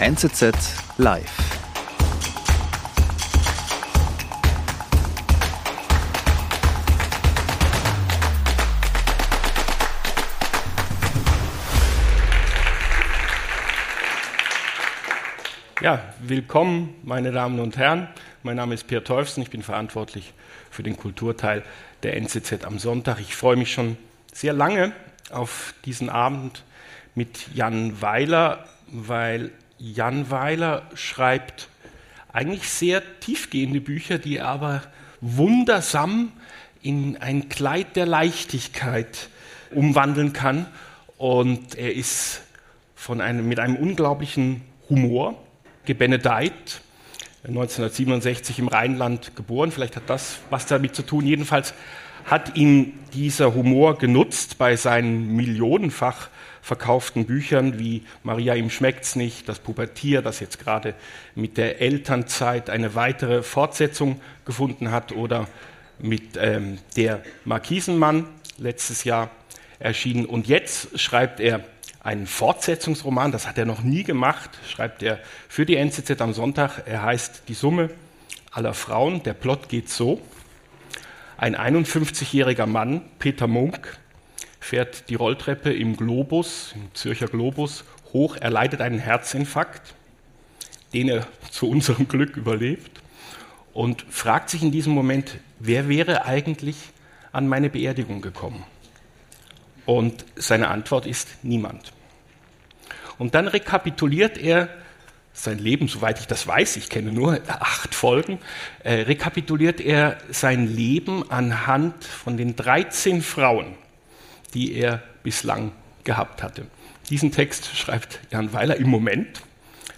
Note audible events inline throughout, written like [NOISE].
NZZ Live. Ja, willkommen, meine Damen und Herren. Mein Name ist Peer Teufsen, ich bin verantwortlich für den Kulturteil der NZZ am Sonntag. Ich freue mich schon sehr lange auf diesen Abend mit Jan Weiler, weil Jan Weiler schreibt eigentlich sehr tiefgehende Bücher, die er aber wundersam in ein Kleid der Leichtigkeit umwandeln kann. Und er ist von einem, mit einem unglaublichen Humor gebenedeit, 1967 im Rheinland geboren. Vielleicht hat das was damit zu tun. Jedenfalls hat ihm dieser Humor genutzt bei seinen millionenfach verkauften Büchern wie Maria ihm schmeckt's nicht, das Pubertier, das jetzt gerade mit der Elternzeit eine weitere Fortsetzung gefunden hat oder mit ähm, der Markisenmann letztes Jahr erschienen. Und jetzt schreibt er einen Fortsetzungsroman, das hat er noch nie gemacht, schreibt er für die NZZ am Sonntag. Er heißt Die Summe aller Frauen. Der Plot geht so. Ein 51-jähriger Mann, Peter Munk, fährt die Rolltreppe im Globus, im Zürcher Globus, hoch. Er leidet einen Herzinfarkt, den er [LAUGHS] zu unserem Glück überlebt und fragt sich in diesem Moment, wer wäre eigentlich an meine Beerdigung gekommen? Und seine Antwort ist niemand. Und dann rekapituliert er sein Leben, soweit ich das weiß, ich kenne nur [LAUGHS] acht Folgen, äh, rekapituliert er sein Leben anhand von den 13 Frauen, die er bislang gehabt hatte. Diesen Text schreibt Jan Weiler im Moment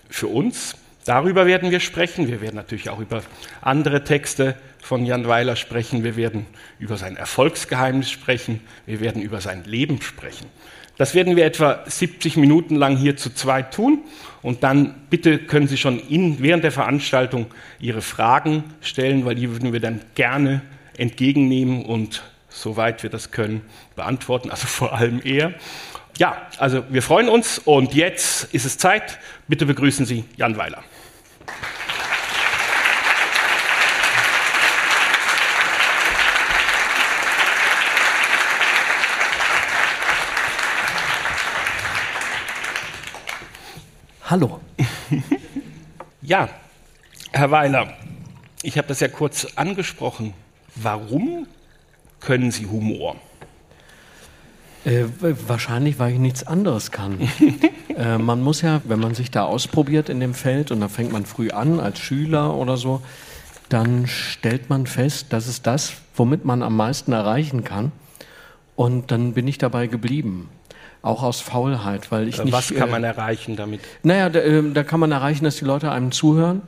für uns. Darüber werden wir sprechen. Wir werden natürlich auch über andere Texte von Jan Weiler sprechen. Wir werden über sein Erfolgsgeheimnis sprechen. Wir werden über sein Leben sprechen. Das werden wir etwa 70 Minuten lang hier zu zweit tun. Und dann bitte können Sie schon in, während der Veranstaltung Ihre Fragen stellen, weil die würden wir dann gerne entgegennehmen und soweit wir das können, beantworten, also [LAUGHS] vor allem er. Ja, also wir freuen uns und jetzt ist es Zeit. Bitte begrüßen Sie Jan Weiler. Hallo. ja, Herr Weiler, ich habe das ja kurz angesprochen. Warum können Sie Humor? Äh, wahrscheinlich, weil ich nichts anderes kann. [LAUGHS] äh, man muss ja, wenn man sich da ausprobiert in dem Feld und da fängt man früh an als Schüler oder so, dann stellt man fest, das ist das, womit man am meisten erreichen kann. Und dann bin ich dabei geblieben. Auch aus Faulheit, weil ich äh, nicht. Was kann man erreichen damit? Naja, da, äh, da kann man erreichen, dass die Leute einem zuhören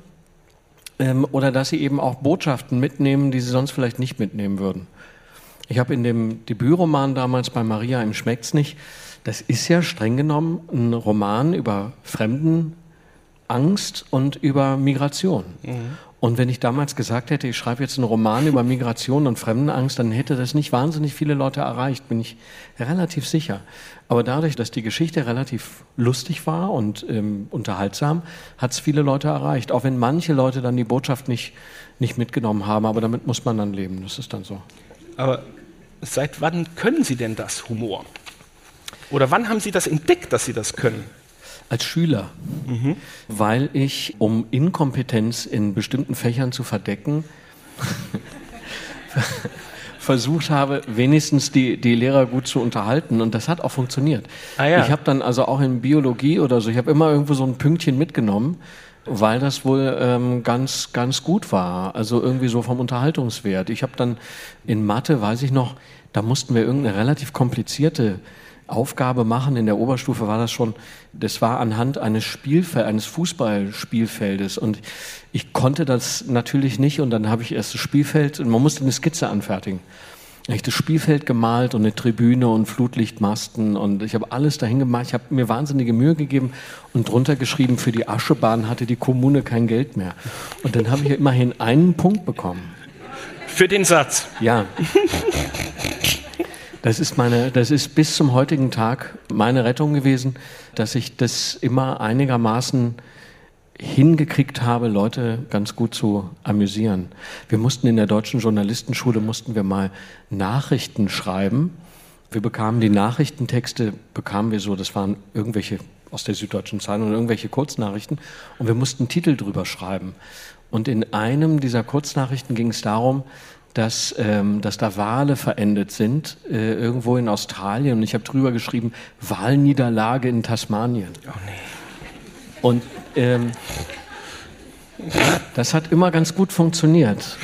ähm, oder dass sie eben auch Botschaften mitnehmen, die sie sonst vielleicht nicht mitnehmen würden. Ich habe in dem Debütroman damals bei Maria im Schmeckt's nicht, das ist ja streng genommen ein Roman über Fremdenangst und über Migration. Mhm. Und wenn ich damals gesagt hätte, ich schreibe jetzt einen Roman über Migration und Fremdenangst, dann hätte das nicht wahnsinnig viele Leute erreicht, bin ich relativ sicher. Aber dadurch, dass die Geschichte relativ lustig war und ähm, unterhaltsam, hat es viele Leute erreicht. Auch wenn manche Leute dann die Botschaft nicht, nicht mitgenommen haben, aber damit muss man dann leben. Das ist dann so. Aber Seit wann können Sie denn das, Humor? Oder wann haben Sie das entdeckt, dass Sie das können? Als Schüler, mhm. weil ich, um Inkompetenz in bestimmten Fächern zu verdecken, [LAUGHS] versucht habe, wenigstens die, die Lehrer gut zu unterhalten und das hat auch funktioniert. Ah, ja. Ich habe dann also auch in Biologie oder so, ich habe immer irgendwo so ein Pünktchen mitgenommen weil das wohl ähm, ganz, ganz gut war. Also irgendwie so vom Unterhaltungswert. Ich habe dann in Mathe, weiß ich noch, da mussten wir irgendeine relativ komplizierte Aufgabe machen. In der Oberstufe war das schon, das war anhand eines Spielfelds, eines Fußballspielfeldes. Und ich konnte das natürlich nicht. Und dann habe ich erst das Spielfeld, und man musste eine Skizze anfertigen das Spielfeld gemalt und eine Tribüne und Flutlichtmasten und ich habe alles dahin gemacht. Ich habe mir wahnsinnige Mühe gegeben und drunter geschrieben, für die Aschebahn hatte die Kommune kein Geld mehr. Und dann habe ich immerhin einen Punkt bekommen. Für den Satz? Ja. Das ist meine, das ist bis zum heutigen Tag meine Rettung gewesen, dass ich das immer einigermaßen hingekriegt habe, Leute ganz gut zu amüsieren. Wir mussten in der deutschen Journalistenschule mussten wir mal Nachrichten schreiben. Wir bekamen die Nachrichtentexte, bekamen wir so, das waren irgendwelche aus der Süddeutschen Zeitung und irgendwelche Kurznachrichten und wir mussten Titel drüber schreiben. Und in einem dieser Kurznachrichten ging es darum, dass, ähm, dass da Wale verendet sind, äh, irgendwo in Australien. Und ich habe drüber geschrieben, Wahlniederlage in Tasmanien. Oh nee. Und ähm, das hat immer ganz gut funktioniert.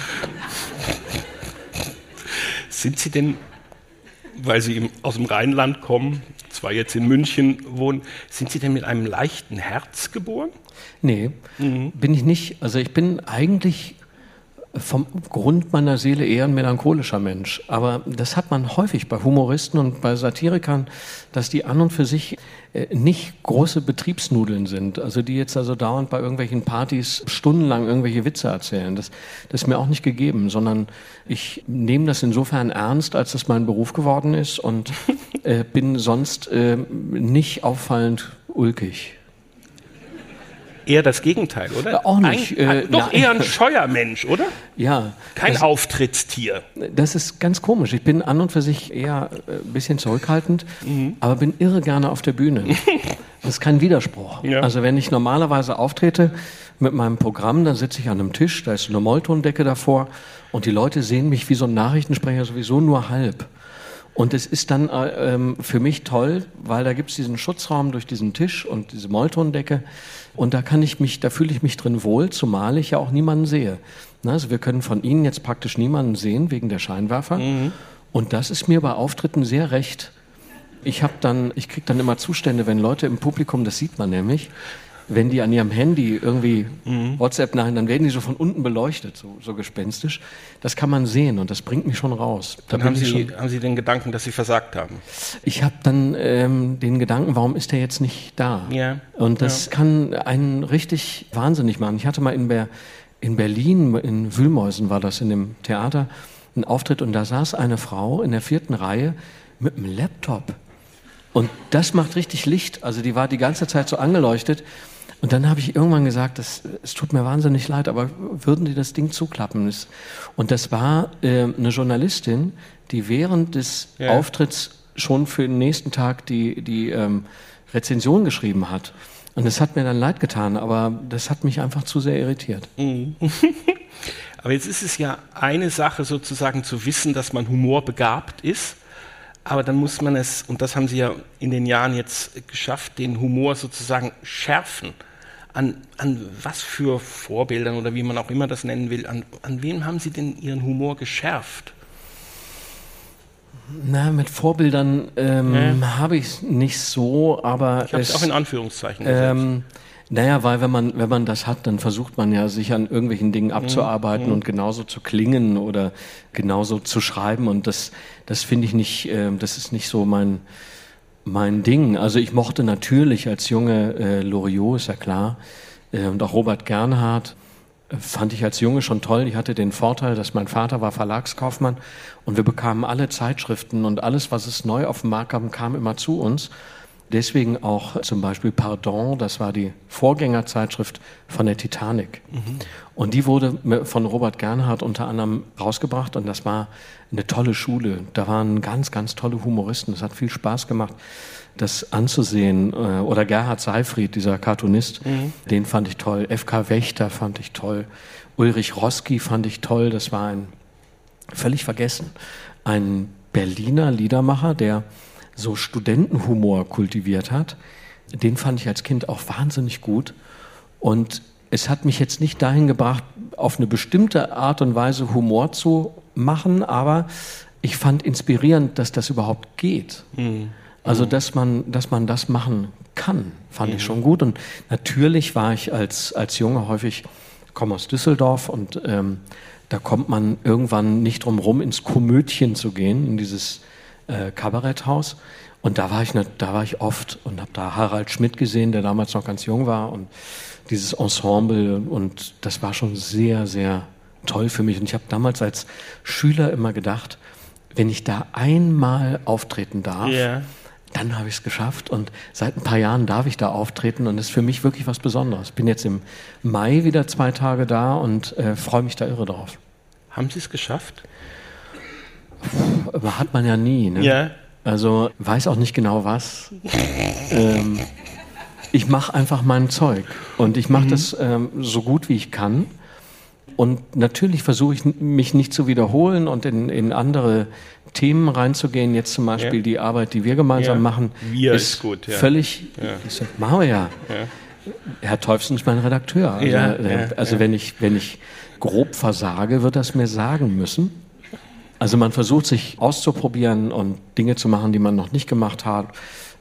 Sind Sie denn, weil Sie aus dem Rheinland kommen, zwar jetzt in München wohnen, sind Sie denn mit einem leichten Herz geboren? Nee, mhm. bin ich nicht. Also ich bin eigentlich vom Grund meiner Seele eher ein melancholischer Mensch. Aber das hat man häufig bei Humoristen und bei Satirikern, dass die an und für sich äh, nicht große Betriebsnudeln sind. Also die jetzt also dauernd bei irgendwelchen Partys stundenlang irgendwelche Witze erzählen. Das, das ist mir auch nicht gegeben, sondern ich nehme das insofern ernst, als das mein Beruf geworden ist und äh, bin sonst äh, nicht auffallend ulkig eher das Gegenteil, oder? Ja, auch nicht. Ein, ein, doch eher ein [LAUGHS] scheuer Mensch, oder? Ja. Kein das, Auftrittstier. Das ist ganz komisch. Ich bin an und für sich eher ein äh, bisschen zurückhaltend, mhm. aber bin irre gerne auf der Bühne. [LAUGHS] das ist kein Widerspruch. Ja. Also wenn ich normalerweise auftrete mit meinem Programm, dann sitze ich an einem Tisch, da ist eine Molltondecke davor und die Leute sehen mich wie so ein Nachrichtensprecher sowieso nur halb. Und es ist dann äh, ähm, für mich toll, weil da gibt es diesen Schutzraum durch diesen Tisch und diese Molltondecke. Und da kann ich mich, da fühle ich mich drin wohl, zumal ich ja auch niemanden sehe. Also wir können von Ihnen jetzt praktisch niemanden sehen wegen der Scheinwerfer. Mhm. Und das ist mir bei Auftritten sehr recht. Ich habe dann, ich kriege dann immer Zustände, wenn Leute im Publikum, das sieht man nämlich, wenn die an ihrem Handy irgendwie mhm. WhatsApp nachher, dann werden die so von unten beleuchtet, so, so gespenstisch. Das kann man sehen und das bringt mich schon raus. Da dann haben Sie, haben Sie den Gedanken, dass Sie versagt haben? Ich habe dann ähm, den Gedanken, warum ist der jetzt nicht da? Ja. Und das ja. kann einen richtig wahnsinnig machen. Ich hatte mal in, Ber in Berlin, in Wühlmäusen war das, in dem Theater, einen Auftritt und da saß eine Frau in der vierten Reihe mit einem Laptop. Und das macht richtig Licht. Also die war die ganze Zeit so angeleuchtet. Und dann habe ich irgendwann gesagt, das, es tut mir wahnsinnig leid, aber würden die das Ding zuklappen? Und das war äh, eine Journalistin, die während des ja. Auftritts schon für den nächsten Tag die, die ähm, Rezension geschrieben hat. Und das hat mir dann leid getan, aber das hat mich einfach zu sehr irritiert. Mhm. [LAUGHS] aber jetzt ist es ja eine Sache sozusagen zu wissen, dass man humorbegabt ist. Aber dann muss man es, und das haben Sie ja in den Jahren jetzt geschafft, den Humor sozusagen schärfen an, an was für Vorbildern oder wie man auch immer das nennen will, an, an wem haben Sie denn Ihren Humor geschärft? Na, mit Vorbildern ähm, ja. habe ich es nicht so, aber. Ich habe es auch in Anführungszeichen ähm, Naja, weil wenn man, wenn man das hat, dann versucht man ja, sich an irgendwelchen Dingen abzuarbeiten mhm. und genauso zu klingen oder genauso zu schreiben. Und das, das finde ich nicht, äh, das ist nicht so mein, mein Ding. Also ich mochte natürlich als Junge äh, Loriot, ist ja klar, äh, und auch Robert Gernhardt äh, fand ich als Junge schon toll. Ich hatte den Vorteil, dass mein Vater war Verlagskaufmann und wir bekamen alle Zeitschriften und alles, was es neu auf dem Markt kam, kam immer zu uns. Deswegen auch zum Beispiel Pardon, das war die Vorgängerzeitschrift von der Titanic. Mhm. Und die wurde von Robert Gernhardt unter anderem rausgebracht und das war eine tolle Schule. Da waren ganz, ganz tolle Humoristen. Es hat viel Spaß gemacht, das anzusehen. Äh, oder Gerhard Seifried, dieser Cartoonist, mhm. den fand ich toll. FK Wächter fand ich toll. Ulrich Roski fand ich toll. Das war ein, völlig vergessen, ein Berliner Liedermacher, der so Studentenhumor kultiviert hat. Den fand ich als Kind auch wahnsinnig gut. Und es hat mich jetzt nicht dahin gebracht, auf eine bestimmte Art und Weise Humor zu machen, aber ich fand inspirierend, dass das überhaupt geht. Mhm. Also, dass man, dass man das machen kann, fand mhm. ich schon gut. Und natürlich war ich als, als Junge häufig, komme aus Düsseldorf und ähm, da kommt man irgendwann nicht drum rum, ins Komödchen zu gehen, in dieses äh, Kabaretthaus. Und da war ich, da war ich oft und habe da Harald Schmidt gesehen, der damals noch ganz jung war und dieses Ensemble und das war schon sehr, sehr toll für mich. Und ich habe damals als Schüler immer gedacht, wenn ich da einmal auftreten darf, yeah. dann habe ich es geschafft und seit ein paar Jahren darf ich da auftreten und es ist für mich wirklich was Besonderes. Ich bin jetzt im Mai wieder zwei Tage da und äh, freue mich da irre drauf. Haben Sie es geschafft? Puh, hat man ja nie. Ne? Ja. Also weiß auch nicht genau was. ähm, ich mache einfach mein Zeug und ich mache mhm. das ähm, so gut wie ich kann. Und natürlich versuche ich mich nicht zu wiederholen und in, in andere Themen reinzugehen. Jetzt zum Beispiel ja. die Arbeit, die wir gemeinsam ja. machen, wir ist, ist gut, ja. völlig. Ja. machen wir ja. Herr Teufsen ist mein Redakteur. Also, äh, also wenn ich wenn ich grob versage, wird das mir sagen müssen. Also man versucht sich auszuprobieren und Dinge zu machen, die man noch nicht gemacht hat.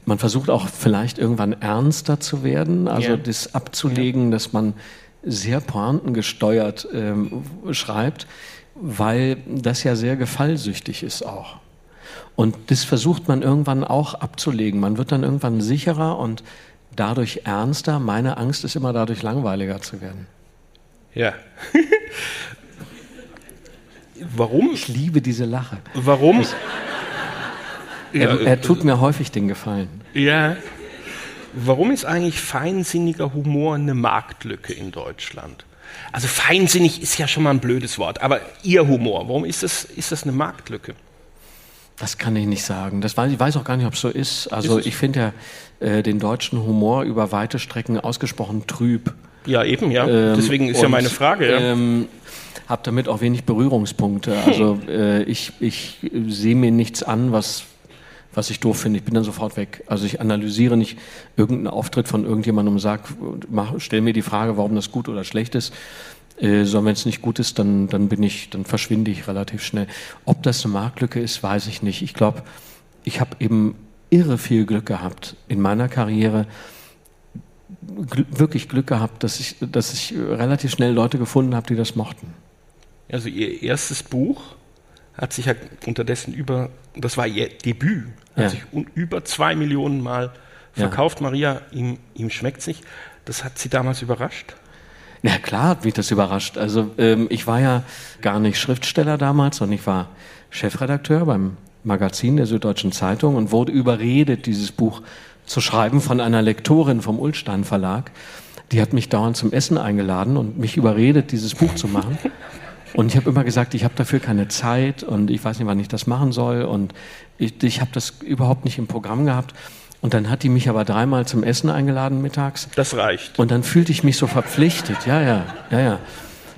Man versucht auch vielleicht irgendwann ernster zu werden, also das abzulegen, dass man sehr pointengesteuert ähm, schreibt, weil das ja sehr gefallsüchtig ist auch. Und das versucht man irgendwann auch abzulegen. Man wird dann irgendwann sicherer und dadurch ernster. Meine Angst ist immer dadurch langweiliger zu werden. Ja. [LAUGHS] Warum? Ich liebe diese Lache. Warum? Ich, er, er, tut mir häufig den Gefallen. Ja. Warum ist eigentlich feinsinniger Humor eine Marktlücke in Deutschland? Also feinsinnig ist ja schon mal ein blödes Wort, aber Ihr Humor, warum ist das, ist das eine Marktlücke? Das kann ich nicht sagen. Das weiß, ich weiß auch gar nicht, ob es so ist. Also ist ich finde ja äh, den deutschen Humor über weite Strecken ausgesprochen trüb. Ja, eben, ja. Ähm, Deswegen ist und, ja meine Frage. Ja. Ähm, habe damit auch wenig Berührungspunkte. Also [LAUGHS] äh, ich, ich sehe mir nichts an, was was ich doof finde. Ich bin dann sofort weg. Also ich analysiere nicht irgendeinen Auftritt von irgendjemandem und sage, stell mir die Frage, warum das gut oder schlecht ist. Äh, sondern wenn es nicht gut ist, dann, dann bin ich, dann verschwinde ich relativ schnell. Ob das eine Marktlücke ist, weiß ich nicht. Ich glaube, ich habe eben irre viel Glück gehabt in meiner Karriere. Gl wirklich Glück gehabt, dass ich, dass ich relativ schnell Leute gefunden habe, die das mochten. Also Ihr erstes Buch hat sich ja unterdessen über, das war ihr Debüt, hat ja. sich über zwei Millionen Mal verkauft. Ja. Maria, ihm, ihm schmeckt sich. Das hat Sie damals überrascht? Ja klar hat mich das überrascht. Also ähm, ich war ja gar nicht Schriftsteller damals, sondern ich war Chefredakteur beim Magazin der Süddeutschen Zeitung und wurde überredet, dieses Buch zu schreiben von einer Lektorin vom Ulstein Verlag. Die hat mich dauernd zum Essen eingeladen und mich überredet, dieses Buch zu machen. [LAUGHS] Und ich habe immer gesagt, ich habe dafür keine Zeit und ich weiß nicht, wann ich das machen soll. Und ich, ich habe das überhaupt nicht im Programm gehabt. Und dann hat die mich aber dreimal zum Essen eingeladen mittags. Das reicht. Und dann fühlte ich mich so verpflichtet. Ja, ja, ja, ja.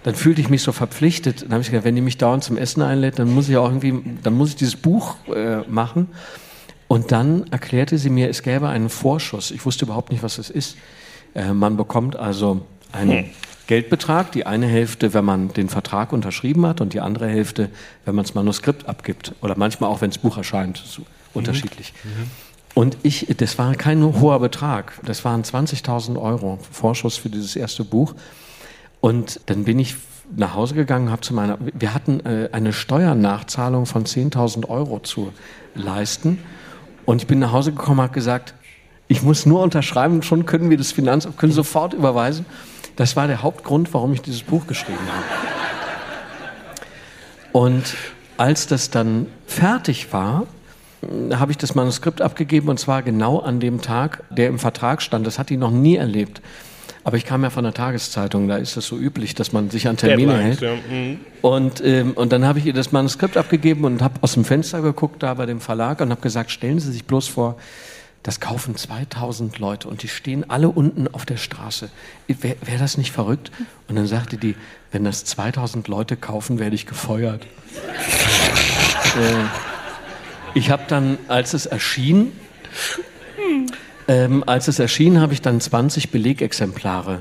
Dann fühlte ich mich so verpflichtet. Dann habe ich gesagt, wenn die mich dauernd zum Essen einlädt, dann muss ich auch irgendwie, dann muss ich dieses Buch äh, machen. Und dann erklärte sie mir, es gäbe einen Vorschuss. Ich wusste überhaupt nicht, was das ist. Äh, man bekommt also einen hm. Geldbetrag, die eine Hälfte, wenn man den Vertrag unterschrieben hat und die andere Hälfte, wenn man das Manuskript abgibt oder manchmal auch, wenn das Buch erscheint, so unterschiedlich. Mhm. mhm. Und ich, das war kein hoher Betrag, das waren 20.000 Euro Vorschuss für dieses erste Buch. Und dann bin ich nach Hause gegangen, habe zu meiner, wir hatten äh, eine Steuernachzahlung von 10.000 Euro zu leisten. Und ich bin nach Hause gekommen, habe gesagt, ich muss nur unterschreiben, schon können wir das Finanzamt, können sofort überweisen. Das war der Hauptgrund, warum ich dieses Buch geschrieben habe. Und als das dann fertig war, habe ich das Manuskript abgegeben und zwar genau an dem Tag, der im Vertrag stand. Das hat die noch nie erlebt. Aber ich kam ja von der Tageszeitung, da ist es so üblich, dass man sich an Termine hält. Ja. Mhm. Und, ähm, und dann habe ich ihr das Manuskript abgegeben und habe aus dem Fenster geguckt da bei dem Verlag und habe gesagt, stellen Sie sich bloß vor, das kaufen 2000 Leute und die stehen alle unten auf der Straße. Wäre wär das nicht verrückt? Und dann sagte die, wenn das 2000 Leute kaufen, werde ich gefeuert. äh, ich habe dann, als es erschien, ähm, als es erschien, habe ich dann 20 Belegexemplare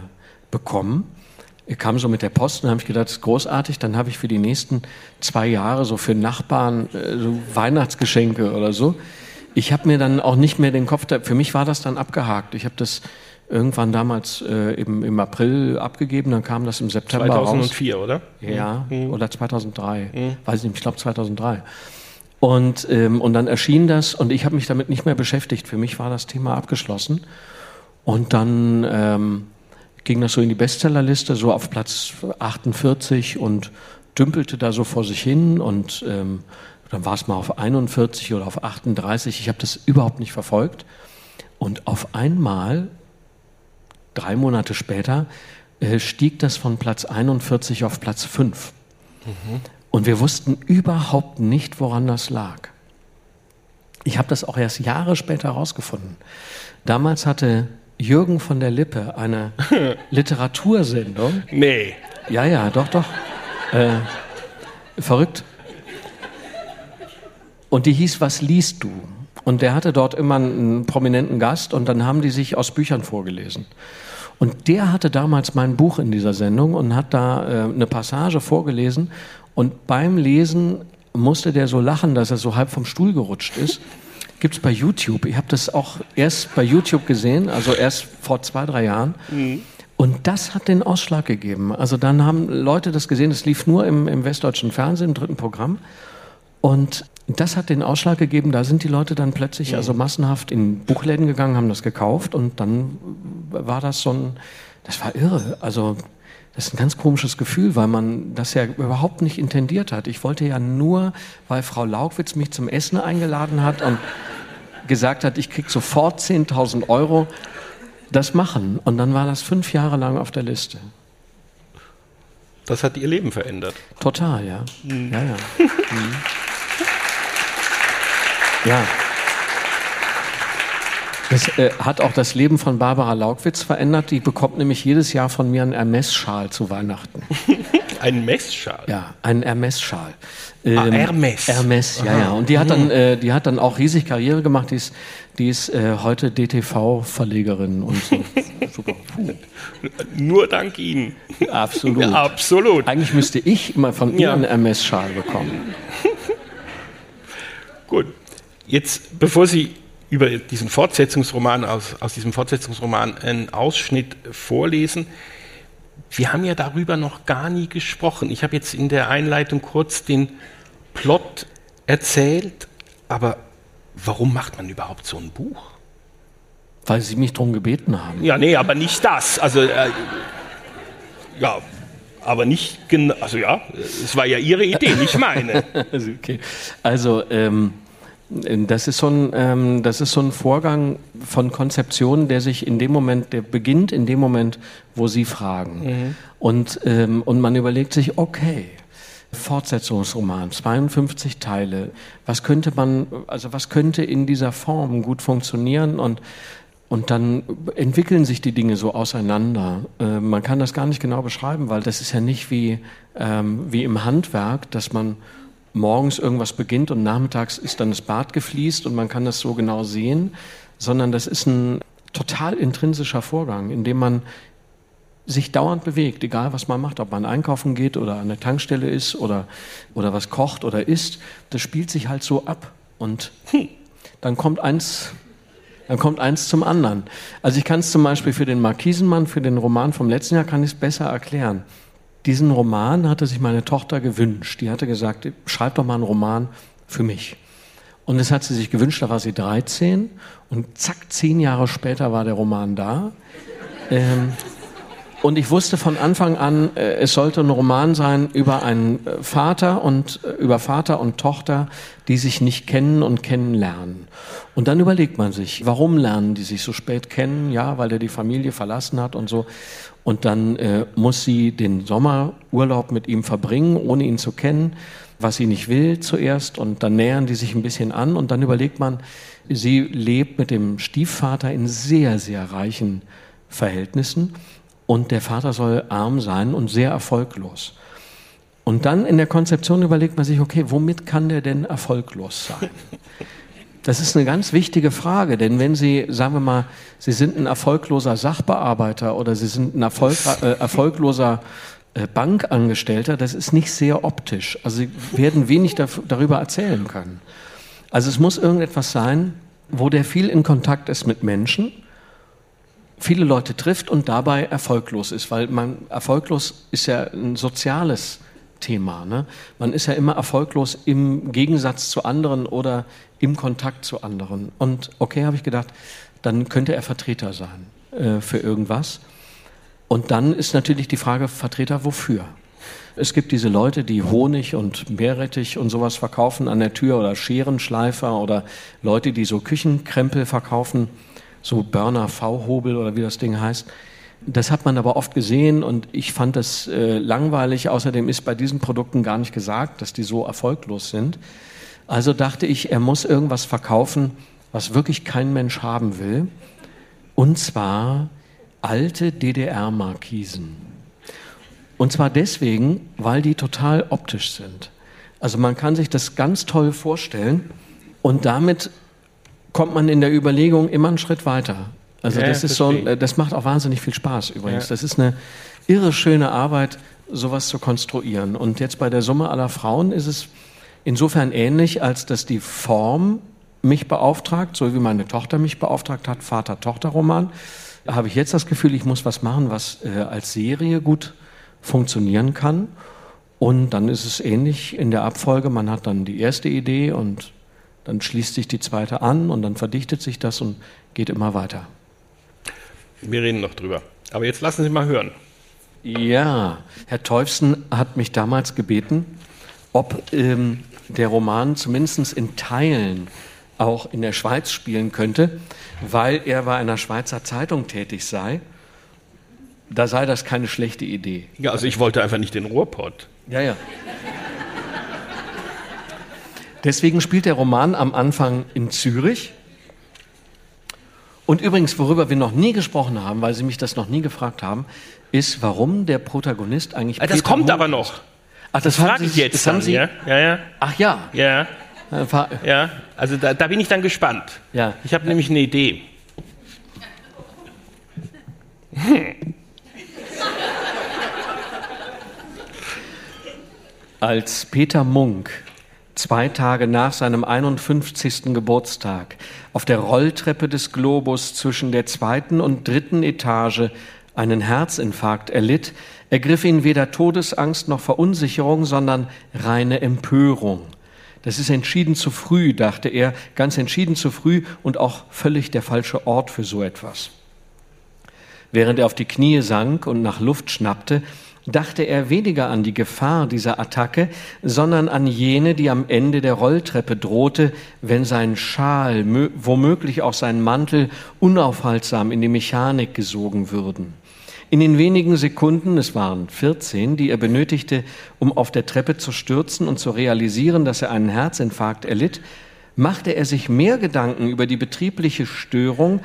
bekommen. Ich kam so mit der Post und habe ich gedacht, das ist großartig. Dann habe ich für die nächsten zwei Jahre so für Nachbarn äh, so Weihnachtsgeschenke oder so ich habe mir dann auch nicht mehr den Kopf, für mich war das dann abgehakt. Ich habe das irgendwann damals äh, im, im April abgegeben, dann kam das im September 2004, raus. oder? Ja, mhm. oder 2003, mhm. weiß ich nicht, ich glaube 2003. Und, ähm, und dann erschien das und ich habe mich damit nicht mehr beschäftigt. Für mich war das Thema abgeschlossen. Und dann ähm, ging das so in die Bestsellerliste, so auf Platz 48 und dümpelte da so vor sich hin und ähm, dann war es mal auf 41 oder auf 38. Ich habe das überhaupt nicht verfolgt. Und auf einmal, drei Monate später, äh, stieg das von Platz 41 auf Platz 5. Mhm. Und wir wussten überhaupt nicht, woran das lag. Ich habe das auch erst Jahre später herausgefunden. Damals hatte Jürgen von der Lippe eine [LAUGHS] Literatursendung. Nee. Ja, ja, doch, doch. Äh, verrückt. Und die hieß Was liest du? Und der hatte dort immer einen prominenten Gast und dann haben die sich aus Büchern vorgelesen. Und der hatte damals mein Buch in dieser Sendung und hat da äh, eine Passage vorgelesen. Und beim Lesen musste der so lachen, dass er so halb vom Stuhl gerutscht ist. [LAUGHS] Gibt es bei YouTube. Ich habe das auch erst bei YouTube gesehen, also erst vor zwei, drei Jahren. Mhm. Und das hat den Ausschlag gegeben. Also dann haben Leute das gesehen, es lief nur im, im westdeutschen Fernsehen, im dritten Programm. Und das hat den Ausschlag gegeben, da sind die Leute dann plötzlich also massenhaft in Buchläden gegangen, haben das gekauft und dann war das so ein, das war irre. Also das ist ein ganz komisches Gefühl, weil man das ja überhaupt nicht intendiert hat. Ich wollte ja nur, weil Frau Laukwitz mich zum Essen eingeladen hat und gesagt hat, ich krieg sofort 10.000 Euro, das machen. Und dann war das fünf Jahre lang auf der Liste. Das hat ihr Leben verändert. Total, ja. Mhm. Ja, ja. [LAUGHS] Mhm. Ja. Das äh, hat auch das Leben von Barbara Laukwitz verändert. Die bekommt nämlich jedes Jahr von mir einen Hermes-Schal zu Weihnachten. [LAUGHS] Ein Messschal? Ja, einen Hermes-Schal. Ah, ähm, ah, Hermes. Hermes, ja, ja. Und die hat dann, mhm. äh, die hat dann auch riesig Karriere gemacht. Die ist, die ist äh, heute DTV-Verlegerin und so. [LAUGHS] Super. Puh. Nur dank Ihnen. Absolut. Ja, absolut. Eigentlich müsste ich immer von ja. einen Hermes-Schal bekommen. [LAUGHS] Gut. Jetzt, bevor Sie über diesen Fortsetzungsroman, aus, aus diesem Fortsetzungsroman einen Ausschnitt vorlesen, wir haben ja darüber noch gar nie gesprochen. Ich habe jetzt in der Einleitung kurz den Plot erzählt, aber warum macht man überhaupt so ein Buch? Weil Sie mich darum gebeten haben. Ja, nee, aber nicht das. Also, äh, ja, aber nicht genau. Also, ja, es war ja Ihre Idee, nicht meine. [LAUGHS] okay. Also, ähm, das ist, so ein, ähm, das ist so ein Vorgang von Konzeption, der sich in dem Moment, der beginnt in dem Moment, wo Sie fragen. Mhm. Und, ähm, und man überlegt sich, okay, Fortsetzungsroman, 52 Teile, was könnte man, also was könnte in dieser Form gut funktionieren und und dann entwickeln sich die Dinge so auseinander. Äh, man kann das gar nicht genau beschreiben, weil das ist ja nicht wie, ähm, wie im Handwerk, dass man morgens irgendwas beginnt und nachmittags ist dann das Bad gefliest und man kann das so genau sehen, sondern das ist ein total intrinsischer Vorgang, in dem man sich dauernd bewegt, egal was man macht, ob man einkaufen geht oder an der Tankstelle ist oder, oder was kocht oder isst, das spielt sich halt so ab und dann kommt eins, dann kommt eins zum anderen. Also ich kann es zum Beispiel für den Markisenmann, für den Roman vom letzten Jahr, kann ich es besser erklären. Diesen Roman hatte sich meine Tochter gewünscht. Die hatte gesagt, schreib doch mal einen Roman für mich. Und das hat sie sich gewünscht, da war sie 13 und zack, zehn Jahre später war der Roman da. Ähm, und ich wusste von Anfang an, äh, es sollte ein Roman sein über einen äh, Vater und äh, über Vater und Tochter, die sich nicht kennen und kennenlernen. Und dann überlegt man sich, warum lernen die sich so spät kennen? Ja, weil er die Familie verlassen hat und so. Und dann äh, muss sie den Sommerurlaub mit ihm verbringen, ohne ihn zu kennen, was sie nicht will zuerst. Und dann nähern die sich ein bisschen an und dann überlegt man, sie lebt mit dem Stiefvater in sehr, sehr reichen Verhältnissen und der Vater soll arm sein und sehr erfolglos. Und dann in der Konzeption überlegt man sich, okay, womit kann der denn erfolglos sein? [LAUGHS] Das ist eine ganz wichtige Frage, denn wenn Sie, sagen wir mal, Sie sind ein erfolgloser Sachbearbeiter oder Sie sind ein Erfolg, äh, erfolgloser äh, Bankangestellter, das ist nicht sehr optisch. Also Sie werden wenig darüber erzählen können. Also es muss irgendetwas sein, wo der viel in Kontakt ist mit Menschen, viele Leute trifft und dabei erfolglos ist, weil man erfolglos ist ja ein soziales Thema. Ne? Man ist ja immer erfolglos im Gegensatz zu anderen oder im Kontakt zu anderen. Und okay, habe ich gedacht, dann könnte er Vertreter sein äh, für irgendwas. Und dann ist natürlich die Frage, Vertreter wofür? Es gibt diese Leute, die Honig und Meerrettich und sowas verkaufen an der Tür oder Scherenschleifer oder Leute, die so Küchenkrempel verkaufen, so Burner V-Hobel oder wie das Ding heißt. Das hat man aber oft gesehen und ich fand das äh, langweilig. Außerdem ist bei diesen Produkten gar nicht gesagt, dass die so erfolglos sind. Also dachte ich, er muss irgendwas verkaufen, was wirklich kein Mensch haben will. Und zwar alte DDR-Markisen. Und zwar deswegen, weil die total optisch sind. Also man kann sich das ganz toll vorstellen und damit kommt man in der Überlegung immer einen Schritt weiter. Also ja, das ist so, das macht auch wahnsinnig viel Spaß übrigens. Ja. Das ist eine irre schöne Arbeit, sowas zu konstruieren. Und jetzt bei der Summe aller Frauen ist es insofern ähnlich, als dass die Form mich beauftragt, so wie meine Tochter mich beauftragt hat, Vater-Tochter-Roman, habe ich jetzt das Gefühl, ich muss was machen, was äh, als Serie gut funktionieren kann. Und dann ist es ähnlich in der Abfolge. Man hat dann die erste Idee und dann schließt sich die zweite an und dann verdichtet sich das und geht immer weiter. Wir reden noch drüber. Aber jetzt lassen Sie mal hören. Ja, Herr Teufsen hat mich damals gebeten, ob ähm, der Roman zumindest in Teilen auch in der Schweiz spielen könnte, weil er bei einer Schweizer Zeitung tätig sei. Da sei das keine schlechte Idee. Ja, also ich wollte einfach nicht den Ruhrpott. Ja, ja. Deswegen spielt der Roman am Anfang in Zürich und übrigens, worüber wir noch nie gesprochen haben, weil Sie mich das noch nie gefragt haben, ist, warum der Protagonist eigentlich. Ah, das Peter kommt Munk aber noch. Ach, das, das frage ich jetzt. Das dann, haben Sie. Ja? ja, ja. Ach ja. Ja. Ja, also da, da bin ich dann gespannt. Ja. Ich habe nämlich eine Idee. Hm. [LAUGHS] Als Peter Munk zwei Tage nach seinem 51. Geburtstag auf der Rolltreppe des Globus zwischen der zweiten und dritten Etage einen Herzinfarkt erlitt, ergriff ihn weder Todesangst noch Verunsicherung, sondern reine Empörung. Das ist entschieden zu früh, dachte er, ganz entschieden zu früh und auch völlig der falsche Ort für so etwas. Während er auf die Knie sank und nach Luft schnappte, dachte er weniger an die Gefahr dieser Attacke, sondern an jene, die am Ende der Rolltreppe drohte, wenn sein Schal, womöglich auch sein Mantel, unaufhaltsam in die Mechanik gesogen würden. In den wenigen Sekunden, es waren 14, die er benötigte, um auf der Treppe zu stürzen und zu realisieren, dass er einen Herzinfarkt erlitt, machte er sich mehr Gedanken über die betriebliche Störung,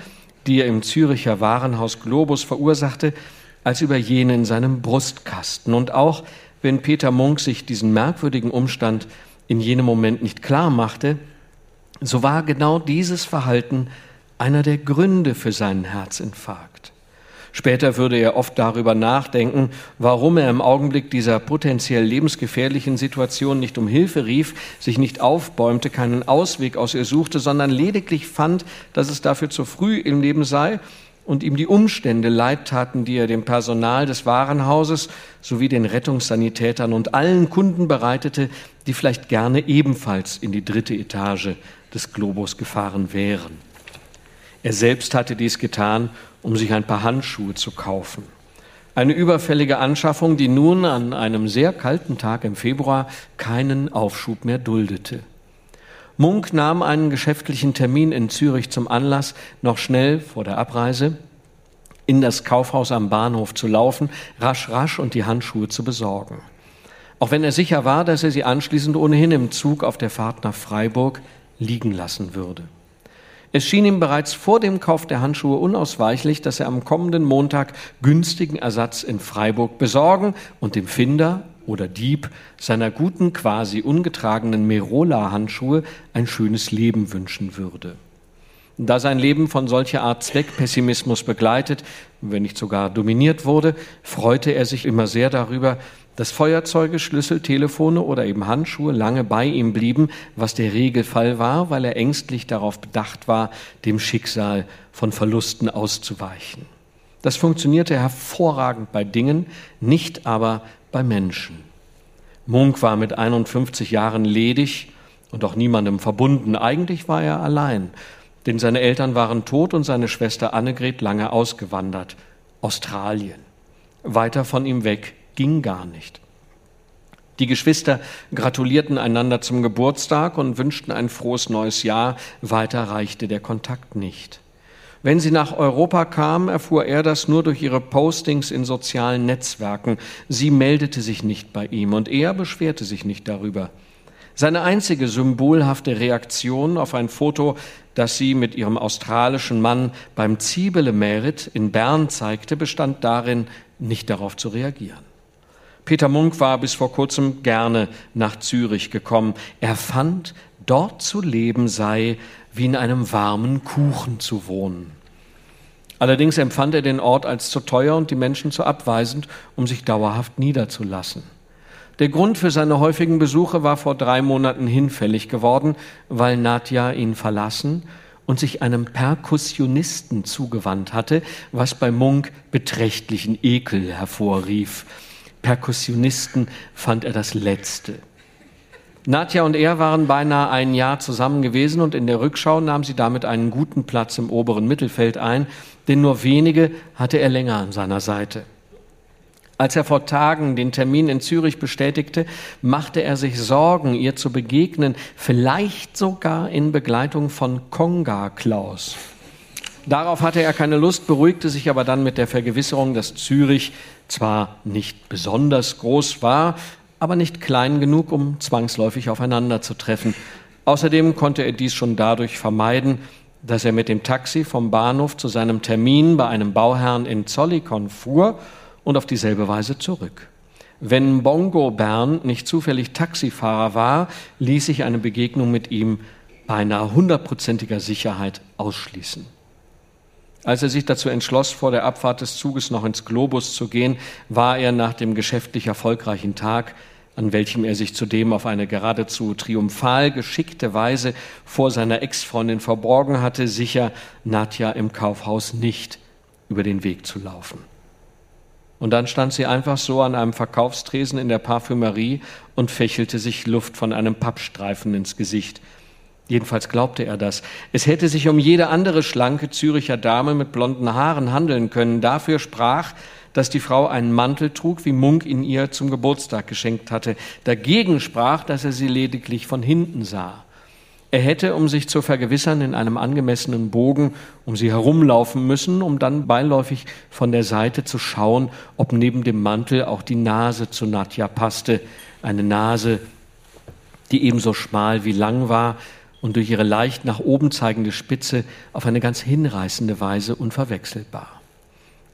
die er im Züricher Warenhaus Globus verursachte, als über jene in seinem Brustkasten. Und auch wenn Peter Munk sich diesen merkwürdigen Umstand in jenem Moment nicht klar machte, so war genau dieses Verhalten einer der Gründe für seinen Herzinfarkt. Später würde er oft darüber nachdenken, warum er im Augenblick dieser potenziell lebensgefährlichen Situation nicht um Hilfe rief, sich nicht aufbäumte, keinen Ausweg aus ihr suchte, sondern lediglich fand, dass es dafür zu früh im Leben sei und ihm die Umstände leid taten, die er dem Personal des Warenhauses sowie den Rettungssanitätern und allen Kunden bereitete, die vielleicht gerne ebenfalls in die dritte Etage des Globus gefahren wären. Er selbst hatte dies getan, um sich ein paar Handschuhe zu kaufen. Eine überfällige Anschaffung, die nun an einem sehr kalten Tag im Februar keinen Aufschub mehr duldete. Munk nahm einen geschäftlichen Termin in Zürich zum Anlass, noch schnell vor der Abreise in das Kaufhaus am Bahnhof zu laufen, rasch, rasch und die Handschuhe zu besorgen. Auch wenn er sicher war, dass er sie anschließend ohnehin im Zug auf der Fahrt nach Freiburg liegen lassen würde. Es schien ihm bereits vor dem Kauf der Handschuhe unausweichlich, dass er am kommenden Montag günstigen Ersatz in Freiburg besorgen und dem Finder oder Dieb seiner guten, quasi ungetragenen Merola-Handschuhe ein schönes Leben wünschen würde. Da sein Leben von solcher Art Zweckpessimismus begleitet, wenn nicht sogar dominiert wurde, freute er sich immer sehr darüber, dass Feuerzeuge, Schlüssel, Telefone oder eben Handschuhe lange bei ihm blieben, was der Regelfall war, weil er ängstlich darauf bedacht war, dem Schicksal von Verlusten auszuweichen. Das funktionierte hervorragend bei Dingen, nicht aber bei Menschen. Munk war mit 51 Jahren ledig und auch niemandem verbunden. Eigentlich war er allein, denn seine Eltern waren tot und seine Schwester Annegret lange ausgewandert. Australien. Weiter von ihm weg ging gar nicht. Die Geschwister gratulierten einander zum Geburtstag und wünschten ein frohes neues Jahr. Weiter reichte der Kontakt nicht. Wenn sie nach Europa kam, erfuhr er das nur durch ihre Postings in sozialen Netzwerken. Sie meldete sich nicht bei ihm und er beschwerte sich nicht darüber. Seine einzige symbolhafte Reaktion auf ein Foto, das sie mit ihrem australischen Mann beim Ziebele Merit in Bern zeigte, bestand darin, nicht darauf zu reagieren. Peter Munk war bis vor kurzem gerne nach Zürich gekommen. Er fand, dort zu leben sei wie in einem warmen Kuchen zu wohnen. Allerdings empfand er den Ort als zu teuer und die Menschen zu abweisend, um sich dauerhaft niederzulassen. Der Grund für seine häufigen Besuche war vor drei Monaten hinfällig geworden, weil Nadja ihn verlassen und sich einem Perkussionisten zugewandt hatte, was bei Munk beträchtlichen Ekel hervorrief. Perkussionisten fand er das Letzte. Nadja und er waren beinahe ein Jahr zusammen gewesen und in der Rückschau nahm sie damit einen guten Platz im oberen Mittelfeld ein, denn nur wenige hatte er länger an seiner Seite. Als er vor Tagen den Termin in Zürich bestätigte, machte er sich Sorgen, ihr zu begegnen, vielleicht sogar in Begleitung von Konga Klaus. Darauf hatte er keine Lust, beruhigte sich aber dann mit der Vergewisserung, dass Zürich zwar nicht besonders groß war, aber nicht klein genug, um zwangsläufig aufeinander zu treffen. Außerdem konnte er dies schon dadurch vermeiden, dass er mit dem Taxi vom Bahnhof zu seinem Termin bei einem Bauherrn in Zollikon fuhr und auf dieselbe Weise zurück. Wenn Bongo Bern nicht zufällig Taxifahrer war, ließ sich eine Begegnung mit ihm beinahe hundertprozentiger Sicherheit ausschließen. Als er sich dazu entschloss, vor der Abfahrt des Zuges noch ins Globus zu gehen, war er nach dem geschäftlich erfolgreichen Tag an welchem er sich zudem auf eine geradezu triumphal geschickte Weise vor seiner Ex-Freundin verborgen hatte, sicher Nadja im Kaufhaus nicht über den Weg zu laufen. Und dann stand sie einfach so an einem Verkaufstresen in der Parfümerie und fächelte sich Luft von einem Pappstreifen ins Gesicht. Jedenfalls glaubte er das. Es hätte sich um jede andere schlanke Züricher Dame mit blonden Haaren handeln können. Dafür sprach, dass die Frau einen Mantel trug, wie Munk ihn ihr zum Geburtstag geschenkt hatte. Dagegen sprach, dass er sie lediglich von hinten sah. Er hätte, um sich zu vergewissern, in einem angemessenen Bogen um sie herumlaufen müssen, um dann beiläufig von der Seite zu schauen, ob neben dem Mantel auch die Nase zu Nadja passte. Eine Nase, die ebenso schmal wie lang war und durch ihre leicht nach oben zeigende Spitze auf eine ganz hinreißende Weise unverwechselbar.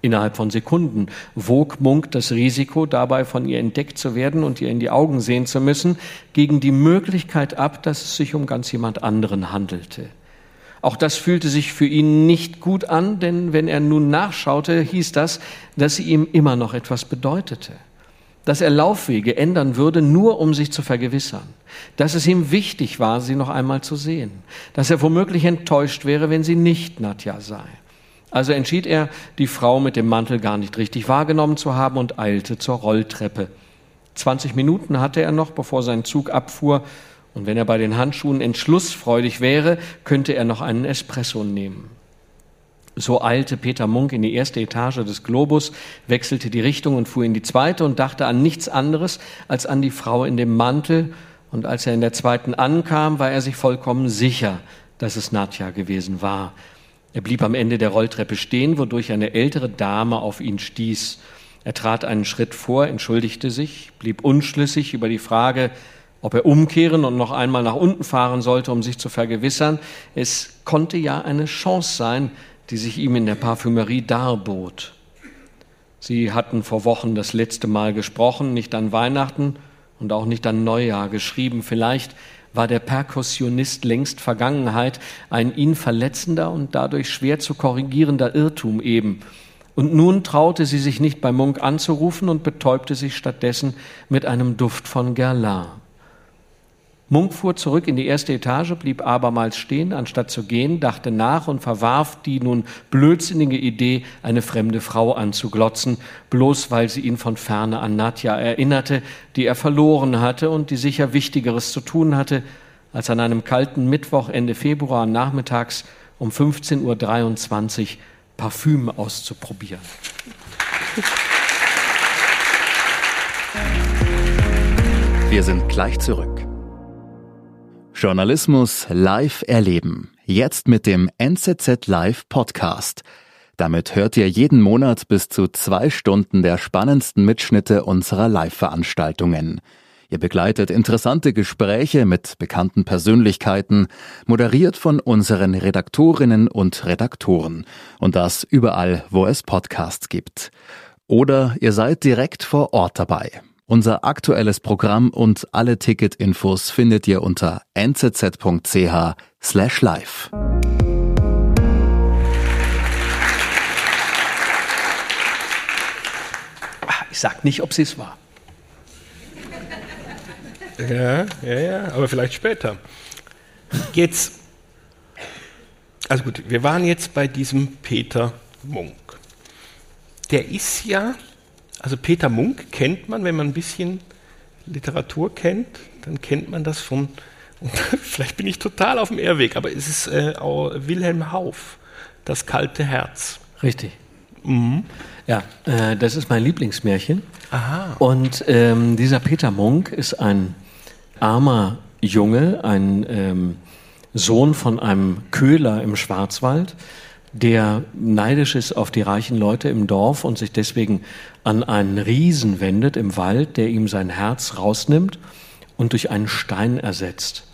Innerhalb von Sekunden wog Munk das Risiko, dabei von ihr entdeckt zu werden und ihr in die Augen sehen zu müssen, gegen die Möglichkeit ab, dass es sich um ganz jemand anderen handelte. Auch das fühlte sich für ihn nicht gut an, denn wenn er nun nachschaute, hieß das, dass sie ihm immer noch etwas bedeutete. Dass er Laufwege ändern würde, nur um sich zu vergewissern. Dass es ihm wichtig war, sie noch einmal zu sehen. Dass er womöglich enttäuscht wäre, wenn sie nicht Nadja sei. Also entschied er, die Frau mit dem Mantel gar nicht richtig wahrgenommen zu haben und eilte zur Rolltreppe. 20 Minuten hatte er noch, bevor sein Zug abfuhr, und wenn er bei den Handschuhen entschlussfreudig wäre, könnte er noch einen Espresso nehmen. So eilte Peter Munk in die erste Etage des Globus, wechselte die Richtung und fuhr in die zweite und dachte an nichts anderes als an die Frau in dem Mantel. Und als er in der zweiten ankam, war er sich vollkommen sicher, dass es Nadja gewesen war. Er blieb am Ende der Rolltreppe stehen, wodurch eine ältere Dame auf ihn stieß. Er trat einen Schritt vor, entschuldigte sich, blieb unschlüssig über die Frage, ob er umkehren und noch einmal nach unten fahren sollte, um sich zu vergewissern. Es konnte ja eine Chance sein, die sich ihm in der Parfümerie darbot. Sie hatten vor Wochen das letzte Mal gesprochen, nicht an Weihnachten und auch nicht an Neujahr geschrieben. Vielleicht war der Perkussionist längst Vergangenheit, ein ihn verletzender und dadurch schwer zu korrigierender Irrtum eben. Und nun traute sie sich nicht bei Munk anzurufen und betäubte sich stattdessen mit einem Duft von Guerlain. Munk fuhr zurück in die erste Etage, blieb abermals stehen, anstatt zu gehen, dachte nach und verwarf die nun blödsinnige Idee, eine fremde Frau anzuglotzen, bloß weil sie ihn von ferne an Nadja erinnerte, die er verloren hatte und die sicher Wichtigeres zu tun hatte, als an einem kalten Mittwoch Ende Februar nachmittags um 15.23 Uhr Parfüm auszuprobieren. Wir sind gleich zurück. Journalismus live erleben. Jetzt mit dem NZZ Live Podcast. Damit hört ihr jeden Monat bis zu zwei Stunden der spannendsten Mitschnitte unserer Live-Veranstaltungen. Ihr begleitet interessante Gespräche mit bekannten Persönlichkeiten, moderiert von unseren Redaktorinnen und Redaktoren. Und das überall, wo es Podcasts gibt. Oder ihr seid direkt vor Ort dabei. Unser aktuelles Programm und alle Ticketinfos findet ihr unter nzz.ch slash live. Ich sag nicht, ob sie es war. Ja, ja, ja, aber vielleicht später. Jetzt, also gut, wir waren jetzt bei diesem Peter Munk. Der ist ja, also Peter Munk kennt man, wenn man ein bisschen Literatur kennt, dann kennt man das von, [LAUGHS] vielleicht bin ich total auf dem Irrweg, aber es ist äh, Wilhelm Hauff, Das kalte Herz. Richtig. Mhm. Ja, äh, das ist mein Lieblingsmärchen. Aha. Und ähm, dieser Peter Munk ist ein armer Junge, ein ähm, Sohn von einem Köhler im Schwarzwald, der neidisch ist auf die reichen Leute im Dorf und sich deswegen an einen Riesen wendet im Wald, der ihm sein Herz rausnimmt und durch einen Stein ersetzt.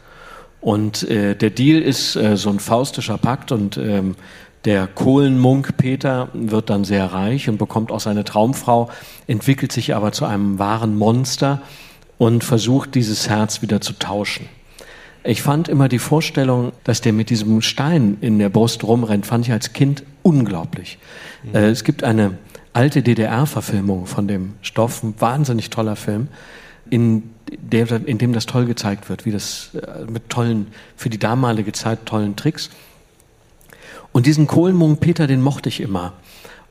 Und äh, der Deal ist äh, so ein faustischer Pakt und ähm, der Kohlenmunk Peter wird dann sehr reich und bekommt auch seine Traumfrau, entwickelt sich aber zu einem wahren Monster und versucht, dieses Herz wieder zu tauschen. Ich fand immer die Vorstellung, dass der mit diesem Stein in der Brust rumrennt, fand ich als Kind unglaublich. Mhm. Äh, es gibt eine alte DDR-Verfilmung von dem Stoff, ein wahnsinnig toller Film, in, der, in dem das toll gezeigt wird, wie das äh, mit tollen, für die damalige Zeit tollen Tricks. Und diesen Kohlenmunk Peter, den mochte ich immer.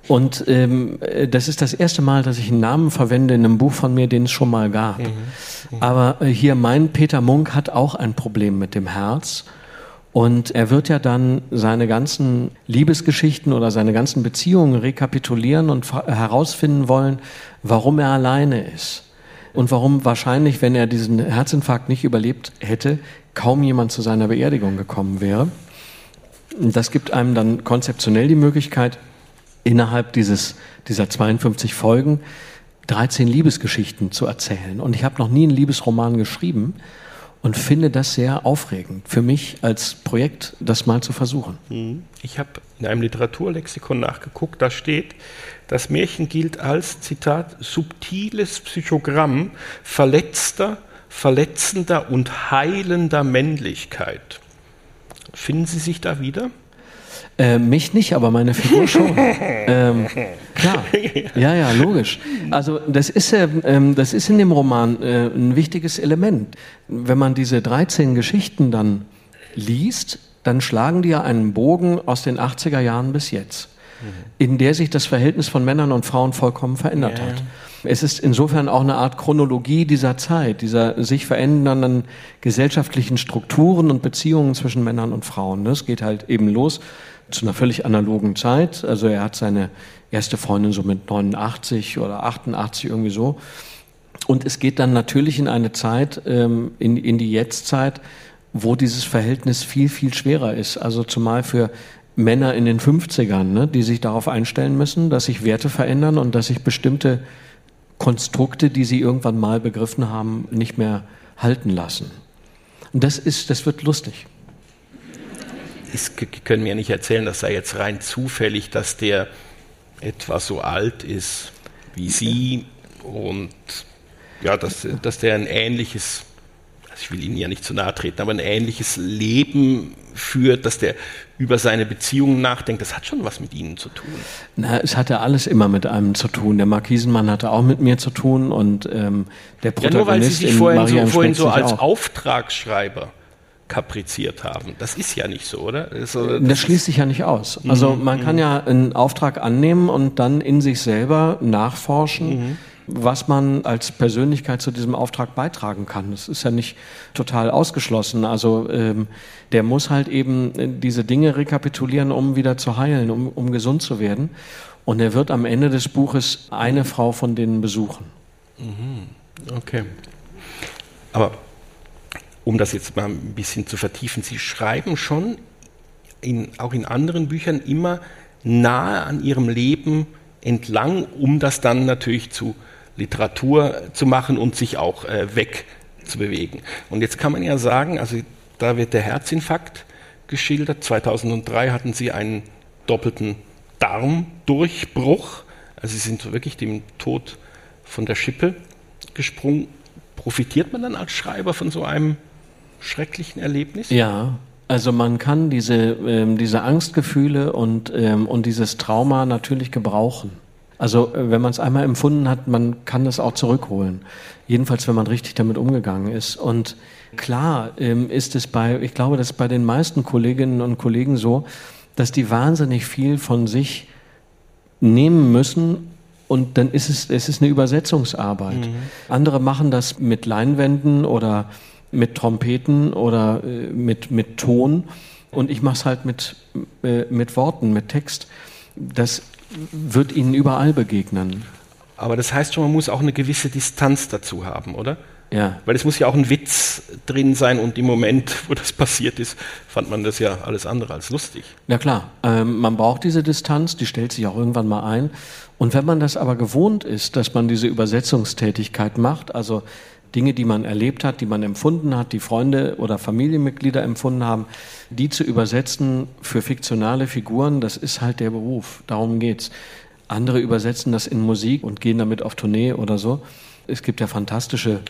Und ähm, das ist das erste Mal, dass ich einen Namen verwende in einem Buch von mir, den es schon mal gab. Mhm. Mhm. Aber äh, hier mein Peter Munk hat auch ein Problem mit dem Herz. Und er wird ja dann seine ganzen Liebesgeschichten oder seine ganzen Beziehungen rekapitulieren und herausfinden wollen, warum er alleine ist. Und warum wahrscheinlich, wenn er diesen Herzinfarkt nicht überlebt hätte, kaum jemand zu seiner Beerdigung gekommen wäre. Das gibt einem dann konzeptionell die Möglichkeit, innerhalb dieses, dieser 52 Folgen 13 Liebesgeschichten zu erzählen. Und ich habe noch nie einen Liebesroman geschrieben und finde das sehr aufregend für mich als Projekt, das mal zu versuchen. Mhm. Ich habe in einem Literaturlexikon nachgeguckt, da steht, das Märchen gilt als, Zitat, subtiles Psychogramm verletzter, verletzender und heilender Männlichkeit. Finden Sie sich da wieder? Äh, mich nicht, aber meine Figur schon. [LAUGHS] ähm, klar. Ja, ja, logisch. Also das ist, äh, das ist in dem Roman äh, ein wichtiges Element. Wenn man diese 13 Geschichten dann liest, dann schlagen die ja einen Bogen aus den 80er Jahren bis jetzt, mhm. in der sich das Verhältnis von Männern und Frauen vollkommen verändert ja. hat. Es ist insofern auch eine Art Chronologie dieser Zeit, dieser sich verändernden gesellschaftlichen Strukturen und Beziehungen zwischen Männern und Frauen. Es geht halt eben los zu einer völlig analogen Zeit. Also er hat seine erste Freundin so mit 89 oder 88 irgendwie so. Und es geht dann natürlich in eine Zeit, ähm, in, in die Jetztzeit, wo dieses Verhältnis viel, viel schwerer ist. Also zumal für Männer in den 50ern, ne, die sich darauf einstellen müssen, dass sich Werte verändern und dass sich bestimmte Konstrukte, die sie irgendwann mal begriffen haben, nicht mehr halten lassen. Und das ist, das wird lustig ist, können mir nicht erzählen, das sei jetzt rein zufällig, dass der etwa so alt ist wie Sie und ja, dass, dass der ein ähnliches, also ich will Ihnen ja nicht zu nahe treten, aber ein ähnliches Leben führt, dass der über seine Beziehungen nachdenkt, das hat schon was mit Ihnen zu tun. Na, es hatte alles immer mit einem zu tun. Der Markisenmann hatte auch mit mir zu tun und ähm, der Protagonist ja, nur weil Sie sich vorhin so, vorhin so als auch. Auftragsschreiber kapriziert haben. Das ist ja nicht so, oder? Das, das, das schließt sich ja nicht aus. Also mhm. man kann ja einen Auftrag annehmen und dann in sich selber nachforschen, mhm. was man als Persönlichkeit zu diesem Auftrag beitragen kann. Das ist ja nicht total ausgeschlossen. Also ähm, der muss halt eben diese Dinge rekapitulieren, um wieder zu heilen, um, um gesund zu werden. Und er wird am Ende des Buches eine Frau von denen besuchen. Mhm. Okay. Aber um das jetzt mal ein bisschen zu vertiefen, Sie schreiben schon in, auch in anderen Büchern immer nahe an Ihrem Leben entlang, um das dann natürlich zu Literatur zu machen und sich auch äh, wegzubewegen. Und jetzt kann man ja sagen, also da wird der Herzinfarkt geschildert. 2003 hatten Sie einen doppelten Darmdurchbruch. Also Sie sind wirklich dem Tod von der Schippe gesprungen. Profitiert man dann als Schreiber von so einem schrecklichen Erlebnis? Ja, also man kann diese, ähm, diese Angstgefühle und, ähm, und dieses Trauma natürlich gebrauchen. Also äh, wenn man es einmal empfunden hat, man kann das auch zurückholen. Jedenfalls, wenn man richtig damit umgegangen ist. Und klar ähm, ist es bei, ich glaube, das ist bei den meisten Kolleginnen und Kollegen so, dass die wahnsinnig viel von sich nehmen müssen und dann ist es, es ist eine Übersetzungsarbeit. Mhm. Andere machen das mit Leinwänden oder mit Trompeten oder äh, mit, mit Ton und ich mache es halt mit, äh, mit Worten, mit Text. Das wird ihnen überall begegnen. Aber das heißt schon, man muss auch eine gewisse Distanz dazu haben, oder? Ja. Weil es muss ja auch ein Witz drin sein und im Moment, wo das passiert ist, fand man das ja alles andere als lustig. Ja klar, ähm, man braucht diese Distanz, die stellt sich auch irgendwann mal ein. Und wenn man das aber gewohnt ist, dass man diese Übersetzungstätigkeit macht, also Dinge, die man erlebt hat, die man empfunden hat, die Freunde oder Familienmitglieder empfunden haben, die zu übersetzen für fiktionale Figuren, das ist halt der Beruf. Darum geht's. Andere übersetzen das in Musik und gehen damit auf Tournee oder so. Es gibt ja fantastische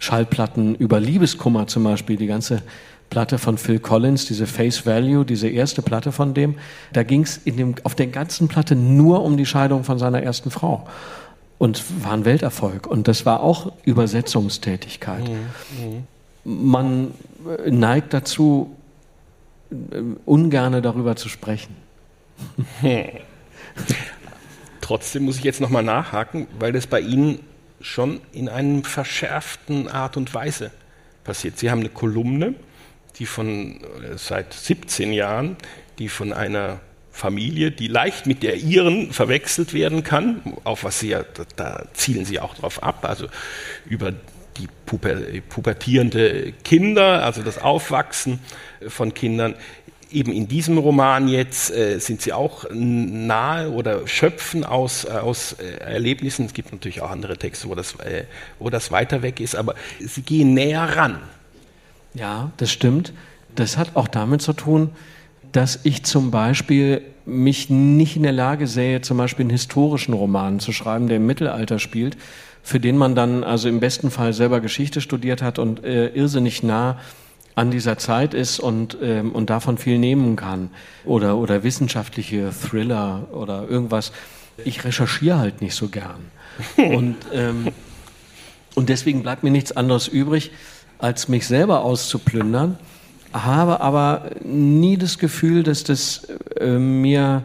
Schallplatten über Liebeskummer zum Beispiel, die ganze Platte von Phil Collins, diese Face Value, diese erste Platte von dem. Da ging es auf der ganzen Platte nur um die Scheidung von seiner ersten Frau und war ein Welterfolg. Und das war auch Übersetzungstätigkeit. Mhm. Man äh, neigt dazu, äh, ungerne darüber zu sprechen. [LAUGHS] Trotzdem muss ich jetzt nochmal nachhaken, weil das bei Ihnen schon in einem verschärften Art und Weise passiert. Sie haben eine Kolumne, die von äh, seit 17 Jahren, die von einer Familie, die leicht mit der ihren verwechselt werden kann, auf was sie ja, da zielen sie auch drauf ab, also über die puber, pubertierende Kinder, also das Aufwachsen von Kindern. Eben in diesem Roman jetzt äh, sind sie auch nahe oder schöpfen aus, äh, aus äh, Erlebnissen. Es gibt natürlich auch andere Texte, wo das, äh, wo das weiter weg ist, aber sie gehen näher ran. Ja, das stimmt. Das hat auch damit zu tun, dass ich zum Beispiel mich nicht in der Lage sähe, zum Beispiel einen historischen Roman zu schreiben, der im Mittelalter spielt, für den man dann also im besten Fall selber Geschichte studiert hat und äh, irrsinnig nah an dieser Zeit ist und, ähm, und davon viel nehmen kann. Oder, oder wissenschaftliche Thriller oder irgendwas. Ich recherchiere halt nicht so gern. Und, ähm, und deswegen bleibt mir nichts anderes übrig, als mich selber auszuplündern habe aber nie das Gefühl, dass das äh, mir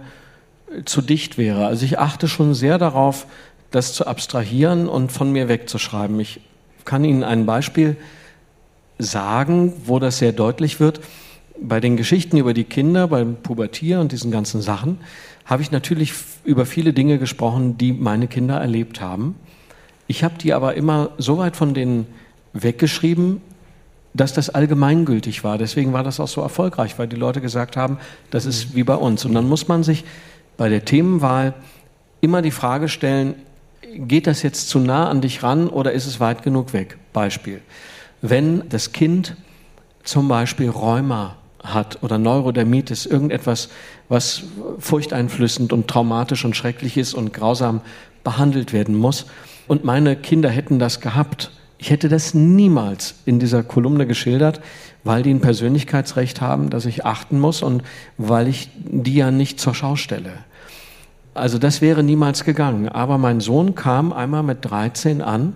zu dicht wäre. Also ich achte schon sehr darauf, das zu abstrahieren und von mir wegzuschreiben. Ich kann Ihnen ein Beispiel sagen, wo das sehr deutlich wird. Bei den Geschichten über die Kinder, beim Pubertier und diesen ganzen Sachen, habe ich natürlich über viele Dinge gesprochen, die meine Kinder erlebt haben. Ich habe die aber immer so weit von denen weggeschrieben, dass das allgemeingültig war. Deswegen war das auch so erfolgreich, weil die Leute gesagt haben, das ist wie bei uns. Und dann muss man sich bei der Themenwahl immer die Frage stellen, geht das jetzt zu nah an dich ran oder ist es weit genug weg? Beispiel. Wenn das Kind zum Beispiel Rheuma hat oder Neurodermitis, irgendetwas, was furchteinflößend und traumatisch und schrecklich ist und grausam behandelt werden muss, und meine Kinder hätten das gehabt, ich hätte das niemals in dieser Kolumne geschildert, weil die ein Persönlichkeitsrecht haben, das ich achten muss und weil ich die ja nicht zur Schau stelle. Also das wäre niemals gegangen. Aber mein Sohn kam einmal mit 13 an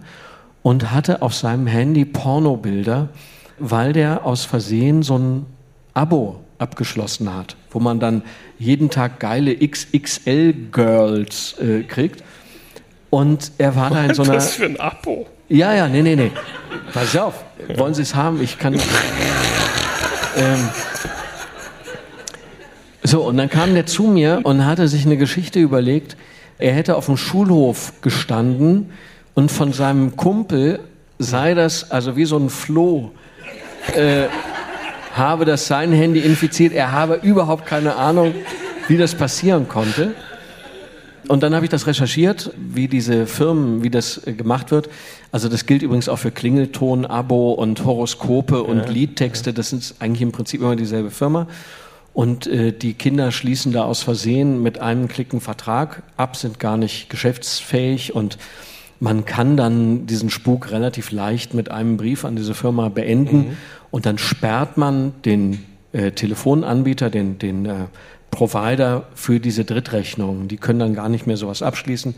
und hatte auf seinem Handy Pornobilder, weil der aus Versehen so ein Abo abgeschlossen hat, wo man dann jeden Tag geile XXL-Girls äh, kriegt. Und er war da in so einer. Was für ein Abo? Ja, ja, nee, nee, nee. Pass auf. Wollen Sie es haben? Ich kann. Ähm, so, und dann kam der zu mir und hatte sich eine Geschichte überlegt. Er hätte auf dem Schulhof gestanden und von seinem Kumpel sei das also wie so ein Floh, äh, habe das sein Handy infiziert. Er habe überhaupt keine Ahnung, wie das passieren konnte. Und dann habe ich das recherchiert, wie diese Firmen, wie das äh, gemacht wird. Also das gilt übrigens auch für Klingelton, Abo und Horoskope und ja, Liedtexte. Das sind eigentlich im Prinzip immer dieselbe Firma. Und äh, die Kinder schließen da aus Versehen mit einem Klick einen Vertrag ab, sind gar nicht geschäftsfähig und man kann dann diesen Spuk relativ leicht mit einem Brief an diese Firma beenden mhm. und dann sperrt man den äh, Telefonanbieter, den, den äh, Provider für diese Drittrechnungen. Die können dann gar nicht mehr sowas abschließen.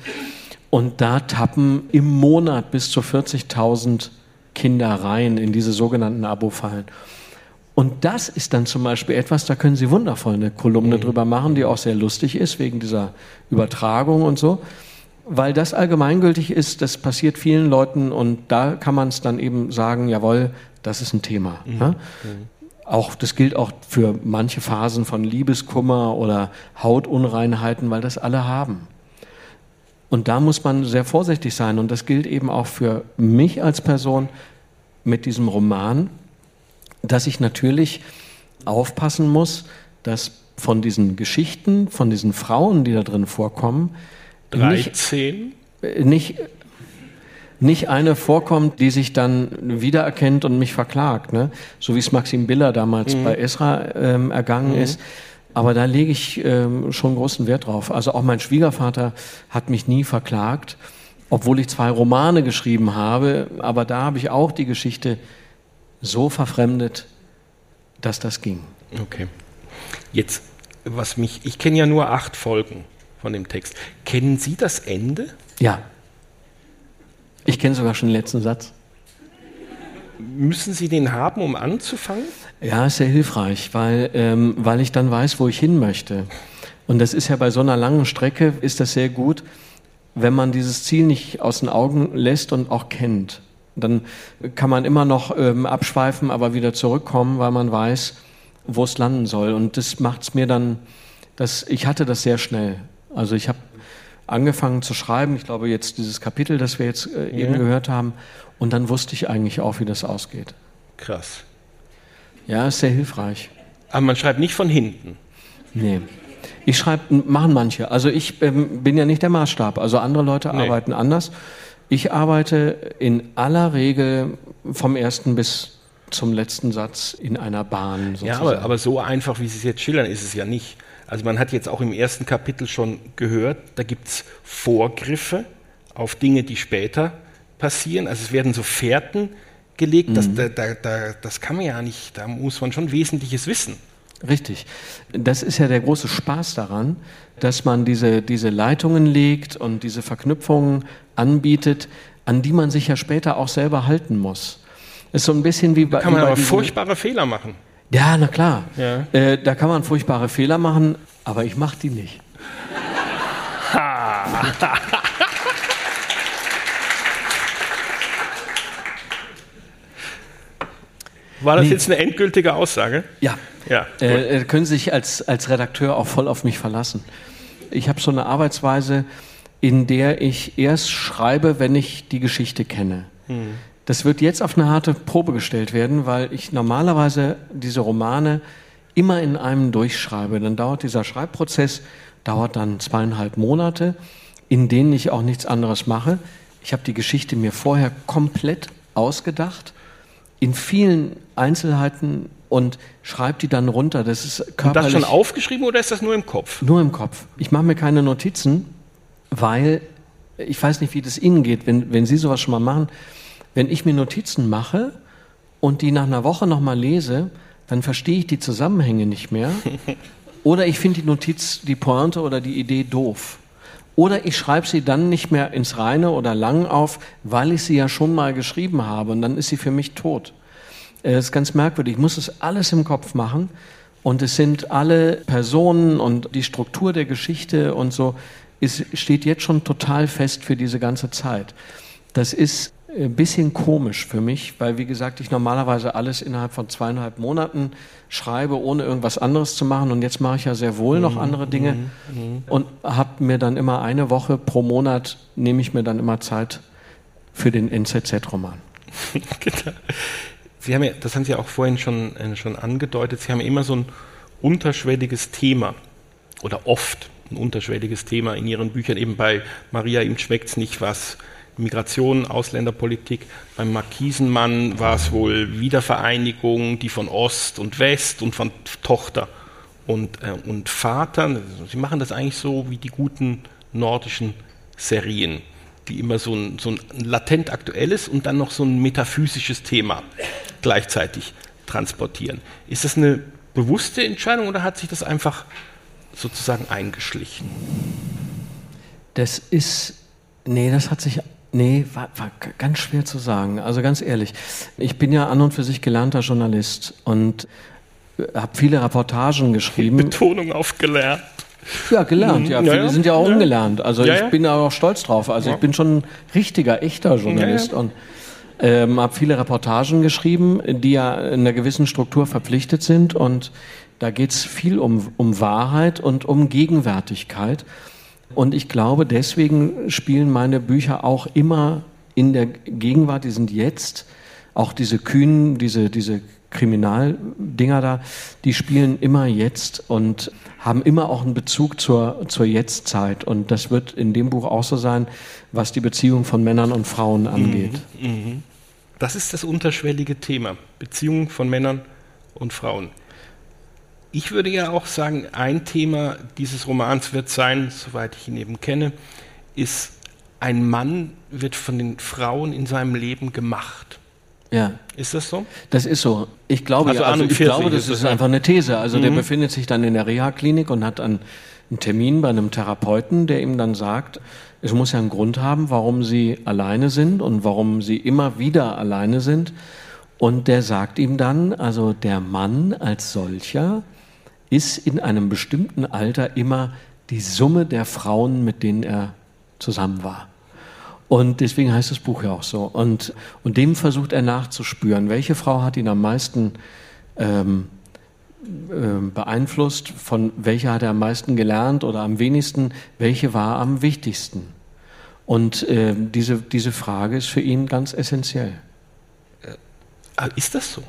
Und da tappen im Monat bis zu 40.000 Kinder rein in diese sogenannten Abo-Fallen. Und das ist dann zum Beispiel etwas, da können Sie wundervoll eine Kolumne mhm. drüber machen, die auch sehr lustig ist, wegen dieser Übertragung und so. Weil das allgemeingültig ist, das passiert vielen Leuten und da kann man es dann eben sagen, jawohl, das ist ein Thema. Mhm. Ja? Auch, das gilt auch für manche Phasen von Liebeskummer oder Hautunreinheiten, weil das alle haben. Und da muss man sehr vorsichtig sein. Und das gilt eben auch für mich als Person mit diesem Roman, dass ich natürlich aufpassen muss, dass von diesen Geschichten, von diesen Frauen, die da drin vorkommen, 13? Nicht, nicht nicht eine vorkommt, die sich dann wiedererkennt und mich verklagt, ne? so wie es Maxim Biller damals mhm. bei Esra ähm, ergangen mhm. ist. Aber da lege ich ähm, schon großen Wert drauf. Also auch mein Schwiegervater hat mich nie verklagt, obwohl ich zwei Romane geschrieben habe. Aber da habe ich auch die Geschichte so verfremdet, dass das ging. Okay. Jetzt, was mich, ich kenne ja nur acht Folgen von dem Text. Kennen Sie das Ende? Ja. Ich kenne sogar schon den letzten Satz. Müssen Sie den haben, um anzufangen? Ja, ist sehr hilfreich, weil, ähm, weil ich dann weiß, wo ich hin möchte. Und das ist ja bei so einer langen Strecke, ist das sehr gut, wenn man dieses Ziel nicht aus den Augen lässt und auch kennt. Dann kann man immer noch ähm, abschweifen, aber wieder zurückkommen, weil man weiß, wo es landen soll. Und das macht es mir dann, das, ich hatte das sehr schnell. Also ich habe angefangen zu schreiben. Ich glaube, jetzt dieses Kapitel, das wir jetzt äh, eben ja. gehört haben. Und dann wusste ich eigentlich auch, wie das ausgeht. Krass. Ja, ist sehr hilfreich. Aber man schreibt nicht von hinten. Nee. Ich schreibe, machen manche. Also ich ähm, bin ja nicht der Maßstab. Also andere Leute nee. arbeiten anders. Ich arbeite in aller Regel vom ersten bis zum letzten Satz in einer Bahn. Sozusagen. Ja, aber, aber so einfach, wie Sie es jetzt schildern, ist es ja nicht. Also man hat jetzt auch im ersten Kapitel schon gehört, da gibt es Vorgriffe auf Dinge, die später passieren. Also es werden so Fährten gelegt, mhm. das, da, da, das kann man ja nicht, da muss man schon Wesentliches wissen. Richtig. Das ist ja der große Spaß daran, dass man diese, diese Leitungen legt und diese Verknüpfungen anbietet, an die man sich ja später auch selber halten muss. ist so ein bisschen wie bei. Kann man aber furchtbare Fehler machen. Ja, na klar. Ja. Äh, da kann man furchtbare Fehler machen, aber ich mache die nicht. [LAUGHS] War das nee. jetzt eine endgültige Aussage? Ja. ja äh, äh, können Sie sich als, als Redakteur auch voll auf mich verlassen. Ich habe so eine Arbeitsweise, in der ich erst schreibe, wenn ich die Geschichte kenne. Hm. Das wird jetzt auf eine harte Probe gestellt werden, weil ich normalerweise diese Romane immer in einem durchschreibe. Dann dauert dieser Schreibprozess, dauert dann zweieinhalb Monate, in denen ich auch nichts anderes mache. Ich habe die Geschichte mir vorher komplett ausgedacht, in vielen Einzelheiten und schreibe die dann runter. Das ist körperlich. Und das schon aufgeschrieben oder ist das nur im Kopf? Nur im Kopf. Ich mache mir keine Notizen, weil ich weiß nicht, wie das Ihnen geht, wenn, wenn Sie sowas schon mal machen. Wenn ich mir Notizen mache und die nach einer Woche nochmal lese, dann verstehe ich die Zusammenhänge nicht mehr. [LAUGHS] Oder ich finde die Notiz, die Pointe oder die Idee doof. Oder ich schreibe sie dann nicht mehr ins Reine oder lang auf, weil ich sie ja schon mal geschrieben habe und dann ist sie für mich tot. Das äh, ist ganz merkwürdig. Ich muss es alles im Kopf machen und es sind alle Personen und die Struktur der Geschichte und so ist, steht jetzt schon total fest für diese ganze Zeit. Das ist ein bisschen komisch für mich, weil wie gesagt, ich normalerweise alles innerhalb von zweieinhalb Monaten schreibe, ohne irgendwas anderes zu machen. Und jetzt mache ich ja sehr wohl noch mhm, andere Dinge mhm, mhm. und habe mir dann immer eine Woche pro Monat, nehme ich mir dann immer Zeit für den NZZ-Roman. [LAUGHS] genau. Sie haben ja, das haben Sie auch vorhin schon, äh, schon angedeutet, Sie haben immer so ein unterschwelliges Thema oder oft ein unterschwelliges Thema in Ihren Büchern. Eben bei Maria, ihm schmeckt es nicht was. Migration, Ausländerpolitik. Beim Markisenmann war es wohl Wiedervereinigung, die von Ost und West und von Tochter und, äh, und Vater. Sie machen das eigentlich so wie die guten nordischen Serien, die immer so ein, so ein latent aktuelles und dann noch so ein metaphysisches Thema gleichzeitig transportieren. Ist das eine bewusste Entscheidung oder hat sich das einfach sozusagen eingeschlichen? Das ist, nee, das hat sich Nee, war, war, ganz schwer zu sagen. Also ganz ehrlich, ich bin ja an und für sich gelernter Journalist und habe viele Reportagen geschrieben. Betonung auf gelernt. Ja, gelernt, ja. Mhm. Viele ja, sind ja auch ja. ungelernt. Also ja, ich bin auch stolz drauf. Also ich bin schon ein richtiger, echter Journalist und ähm, habe viele Reportagen geschrieben, die ja in einer gewissen Struktur verpflichtet sind und da geht es viel um, um Wahrheit und um Gegenwärtigkeit. Und ich glaube, deswegen spielen meine Bücher auch immer in der Gegenwart, die sind jetzt, auch diese kühnen, diese, diese Kriminaldinger da, die spielen immer jetzt und haben immer auch einen Bezug zur, zur Jetztzeit. Und das wird in dem Buch auch so sein, was die Beziehung von Männern und Frauen angeht. Mhm, mhm. Das ist das unterschwellige Thema, Beziehung von Männern und Frauen. Ich würde ja auch sagen, ein Thema dieses Romans wird sein, soweit ich ihn eben kenne, ist, ein Mann wird von den Frauen in seinem Leben gemacht. Ja. Ist das so? Das ist so. Ich glaube, also, also ich glaube das ist, ist einfach eine These. Also mhm. der befindet sich dann in der Reha-Klinik und hat einen, einen Termin bei einem Therapeuten, der ihm dann sagt, es muss ja einen Grund haben, warum sie alleine sind und warum sie immer wieder alleine sind. Und der sagt ihm dann, also der Mann als solcher ist in einem bestimmten Alter immer die Summe der Frauen, mit denen er zusammen war. Und deswegen heißt das Buch ja auch so. Und, und dem versucht er nachzuspüren, welche Frau hat ihn am meisten ähm, äh, beeinflusst, von welcher hat er am meisten gelernt oder am wenigsten, welche war am wichtigsten. Und äh, diese, diese Frage ist für ihn ganz essentiell. Äh, ist das so?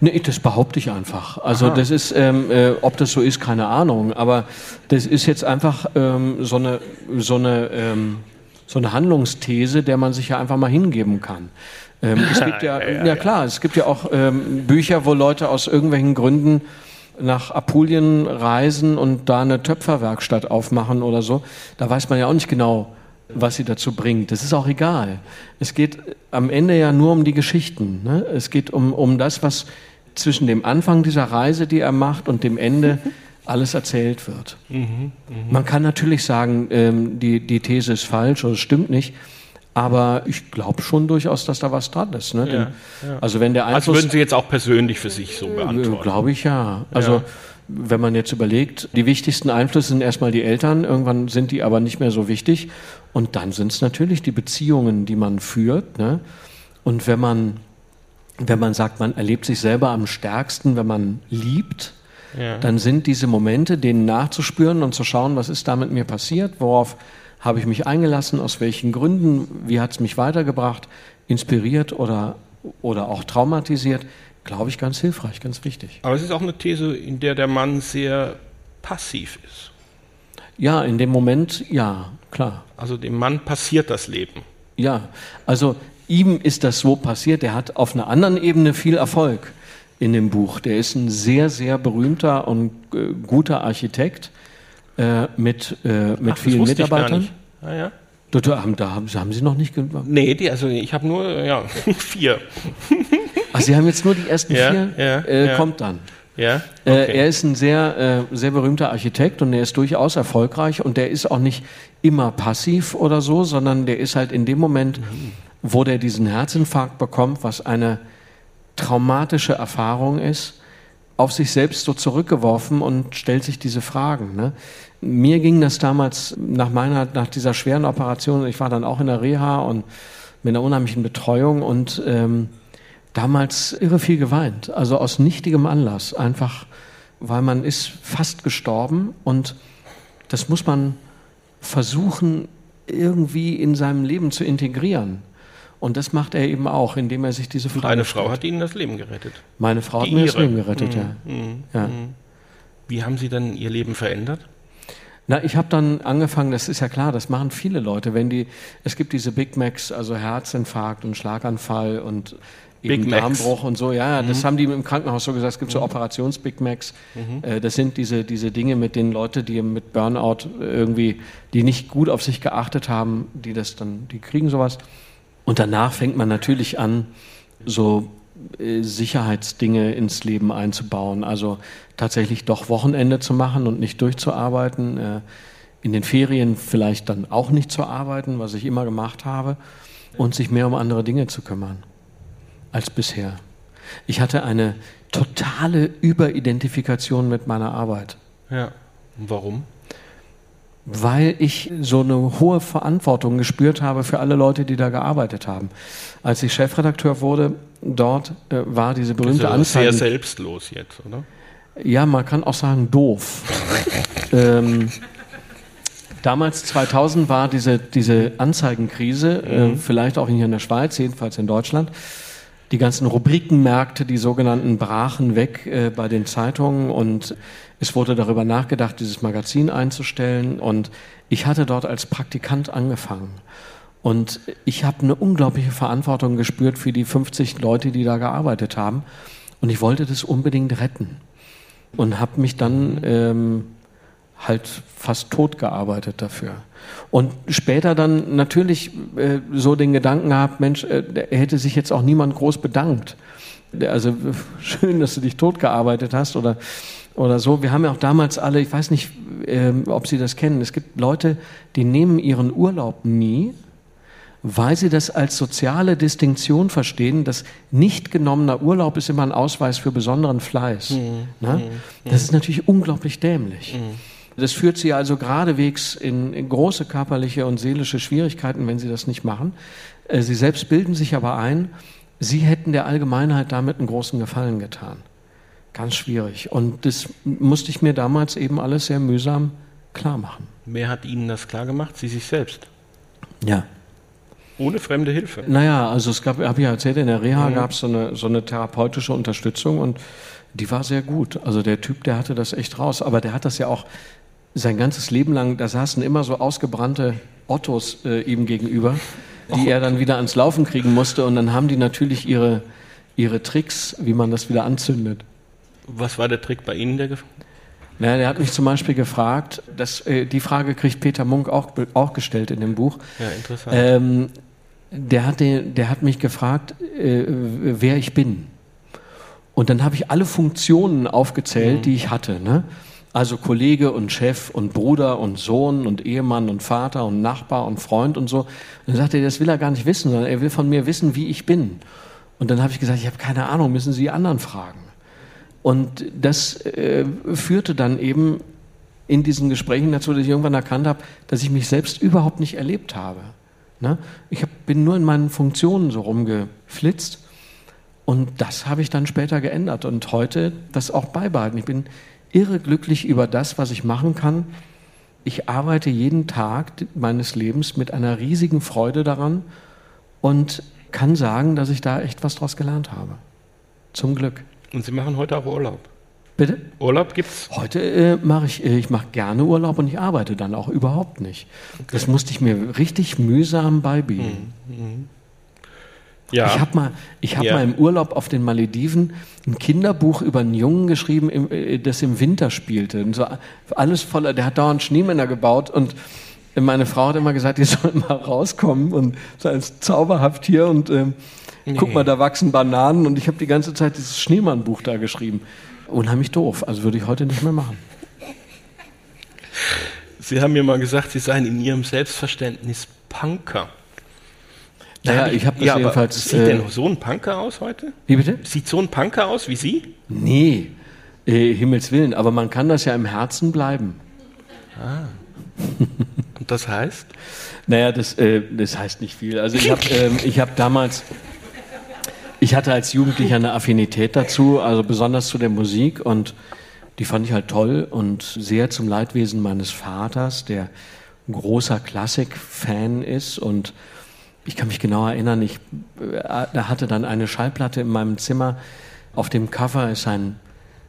Nee, das behaupte ich einfach. Also Aha. das ist, ähm, äh, ob das so ist, keine Ahnung. Aber das ist jetzt einfach ähm, so eine, so eine, ähm, so eine Handlungsthese, der man sich ja einfach mal hingeben kann. Ähm, es gibt [LAUGHS] ja, ja, ja, ja, klar, es gibt ja auch ähm, Bücher, wo Leute aus irgendwelchen Gründen nach Apulien reisen und da eine Töpferwerkstatt aufmachen oder so. Da weiß man ja auch nicht genau, was sie dazu bringt. Das ist auch egal. Es geht am Ende ja nur um die Geschichten. Ne? Es geht um, um das, was zwischen dem Anfang dieser Reise, die er macht, und dem Ende alles erzählt wird. Mhm, mh. Man kann natürlich sagen, ähm, die, die These ist falsch oder es stimmt nicht. Aber ich glaube schon durchaus, dass da was dran ist. Ne? Ja, ja. Also wenn der Einfluss, also würden Sie jetzt auch persönlich für sich so beantworten? Glaube ich ja. Also ja wenn man jetzt überlegt, die wichtigsten Einflüsse sind erstmal die Eltern, irgendwann sind die aber nicht mehr so wichtig. Und dann sind es natürlich die Beziehungen, die man führt. Ne? Und wenn man, wenn man sagt, man erlebt sich selber am stärksten, wenn man liebt, ja. dann sind diese Momente, denen nachzuspüren und zu schauen, was ist da mit mir passiert, worauf habe ich mich eingelassen, aus welchen Gründen, wie hat es mich weitergebracht, inspiriert oder, oder auch traumatisiert, glaube ich, ganz hilfreich, ganz wichtig. Aber es ist auch eine These, in der der Mann sehr passiv ist. Ja, in dem Moment, ja, klar. Also dem Mann passiert das Leben. Ja, also ihm ist das so passiert. Er hat auf einer anderen Ebene viel Erfolg in dem Buch. Der ist ein sehr, sehr berühmter und äh, guter Architekt äh, mit, äh, mit Ach, vielen Mitarbeitern. Ah, ja. Da, da, haben, da haben, haben Sie noch nicht gemacht? Nee, die, also ich habe nur ja, [LAUGHS] vier. Ach, Sie haben jetzt nur die ersten ja, vier? Ja, äh, ja. Kommt dann. Ja? Okay. Äh, er ist ein sehr, äh, sehr berühmter Architekt und er ist durchaus erfolgreich und der ist auch nicht immer passiv oder so, sondern der ist halt in dem Moment, mhm. wo der diesen Herzinfarkt bekommt, was eine traumatische Erfahrung ist, auf sich selbst so zurückgeworfen und stellt sich diese Fragen. Ne? Mir ging das damals nach meiner, nach dieser schweren Operation, ich war dann auch in der Reha und mit einer unheimlichen Betreuung und ähm, damals irre viel geweint, also aus nichtigem Anlass, einfach weil man ist fast gestorben und das muss man versuchen irgendwie in seinem Leben zu integrieren. Und das macht er eben auch, indem er sich diese Frage Und eine Frau hat Ihnen das Leben gerettet. Meine Frau Die hat mir ihre. das Leben gerettet, mhm. ja. Mhm. ja. Mhm. Wie haben Sie dann Ihr Leben verändert? Na, ich habe dann angefangen, das ist ja klar, das machen viele Leute, wenn die, es gibt diese Big Macs, also Herzinfarkt und Schlaganfall und eben Darmbruch und so, ja, mhm. das haben die im Krankenhaus so gesagt, es gibt so mhm. Operations-Big Macs, mhm. Äh, das sind diese, diese Dinge mit den Leuten, die mit Burnout irgendwie, die nicht gut auf sich geachtet haben, die das dann, die kriegen sowas. Und danach fängt man natürlich an, so äh, Sicherheitsdinge ins Leben einzubauen. Also tatsächlich doch Wochenende zu machen und nicht durchzuarbeiten. Äh, in den Ferien vielleicht dann auch nicht zu arbeiten, was ich immer gemacht habe. Und sich mehr um andere Dinge zu kümmern als bisher. Ich hatte eine totale Überidentifikation mit meiner Arbeit. Ja. Und warum? weil ich so eine hohe Verantwortung gespürt habe für alle Leute, die da gearbeitet haben. Als ich Chefredakteur wurde, dort äh, war diese berühmte ist Anzeige. Sehr selbstlos jetzt, oder? Ja, man kann auch sagen doof. [LAUGHS] ähm, damals 2000 war diese, diese Anzeigenkrise, äh, mhm. äh, vielleicht auch hier in der Schweiz, jedenfalls in Deutschland. Die ganzen Rubrikenmärkte, die sogenannten, brachen weg äh, bei den Zeitungen und es wurde darüber nachgedacht, dieses Magazin einzustellen und ich hatte dort als Praktikant angefangen. Und ich habe eine unglaubliche Verantwortung gespürt für die 50 Leute, die da gearbeitet haben. Und ich wollte das unbedingt retten. Und habe mich dann ähm, halt fast tot gearbeitet dafür. Und später dann natürlich äh, so den Gedanken gehabt, Mensch, äh, hätte sich jetzt auch niemand groß bedankt. Also [LAUGHS] schön, dass du dich tot gearbeitet hast oder oder so. Wir haben ja auch damals alle, ich weiß nicht, ähm, ob Sie das kennen, es gibt Leute, die nehmen ihren Urlaub nie, weil sie das als soziale Distinktion verstehen, dass nicht genommener Urlaub ist immer ein Ausweis für besonderen Fleiß. Mhm. Ne? Mhm. Das ist natürlich unglaublich dämlich. Mhm. Das führt sie also geradewegs in, in, große körperliche und seelische Schwierigkeiten, wenn sie das nicht machen. Äh, sie selbst bilden sich aber ein, sie hätten der Allgemeinheit damit einen großen Gefallen getan. Ganz schwierig. Und das musste ich mir damals eben alles sehr mühsam klar machen. Wer hat Ihnen das klar gemacht? Sie sich selbst? Ja. Ohne fremde Hilfe? Naja, also es gab, habe ich ja erzählt, in der Reha mhm. gab es so eine, so eine therapeutische Unterstützung und die war sehr gut. Also der Typ, der hatte das echt raus. Aber der hat das ja auch sein ganzes Leben lang, da saßen immer so ausgebrannte Ottos äh, ihm gegenüber, die oh. er dann wieder ans Laufen kriegen musste. Und dann haben die natürlich ihre, ihre Tricks, wie man das wieder anzündet. Was war der Trick bei Ihnen, der naja, der hat mich zum Beispiel gefragt, dass, äh, die Frage kriegt Peter Munk auch, auch gestellt in dem Buch. Ja, interessant. Ähm, der, hat den, der hat mich gefragt, äh, wer ich bin. Und dann habe ich alle Funktionen aufgezählt, mhm. die ich hatte. Ne? Also Kollege und Chef und Bruder und Sohn und Ehemann und Vater und Nachbar und Freund und so. Und dann sagte er, das will er gar nicht wissen, sondern er will von mir wissen, wie ich bin. Und dann habe ich gesagt, ich habe keine Ahnung, müssen Sie die anderen fragen. Und das äh, führte dann eben in diesen Gesprächen dazu, dass ich irgendwann erkannt habe, dass ich mich selbst überhaupt nicht erlebt habe. Ne? Ich hab, bin nur in meinen Funktionen so rumgeflitzt und das habe ich dann später geändert und heute das auch beibehalten. Ich bin irre glücklich über das, was ich machen kann. Ich arbeite jeden Tag meines Lebens mit einer riesigen Freude daran und kann sagen, dass ich da echt was draus gelernt habe. Zum Glück. Und Sie machen heute auch Urlaub? Bitte? Urlaub gibt's? Heute äh, mache ich, äh, ich mache gerne Urlaub und ich arbeite dann auch überhaupt nicht. Okay. Das musste ich mir richtig mühsam beibiegen. Mhm. mhm. Ja. Ich habe mal, ich hab ja. mal im Urlaub auf den Malediven ein Kinderbuch über einen Jungen geschrieben, äh, das im Winter spielte. Und so alles voller, der hat dauernd Schneemänner gebaut und meine Frau hat immer gesagt, die [LAUGHS] sollen mal rauskommen und so als zauberhaft hier und ähm, Nee. Guck mal, da wachsen Bananen und ich habe die ganze Zeit dieses Schneemann-Buch da geschrieben. Unheimlich doof. Also würde ich heute nicht mehr machen. Sie haben mir mal gesagt, Sie seien in Ihrem Selbstverständnis Punker. Naja, ich, ich habe das ja, jedenfalls. Sieht äh, denn so ein Punker aus heute? Wie bitte? Sieht so ein Punker aus wie Sie? Nee, äh, Himmels Willen. Aber man kann das ja im Herzen bleiben. Ah. Und das heißt? [LAUGHS] Naja, das, äh, das heißt nicht viel. Also ich habe ähm, hab damals ich hatte als Jugendlicher eine Affinität dazu, also besonders zu der Musik und die fand ich halt toll und sehr zum Leidwesen meines Vaters, der ein großer Klassik-Fan ist und ich kann mich genau erinnern, ich äh, hatte dann eine Schallplatte in meinem Zimmer. Auf dem Cover ist ein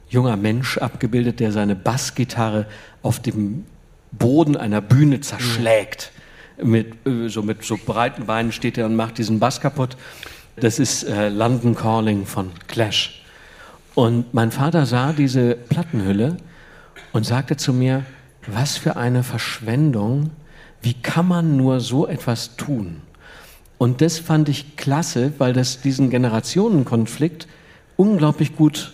junger Mensch abgebildet, der seine Bassgitarre auf dem Boden einer Bühne zerschlägt. Mit äh, so, mit so breiten Beinen steht er und macht diesen Bass kaputt. Das ist äh, London Calling von Clash. Und mein Vater sah diese Plattenhülle und sagte zu mir, was für eine Verschwendung, wie kann man nur so etwas tun? Und das fand ich klasse, weil das diesen Generationenkonflikt unglaublich gut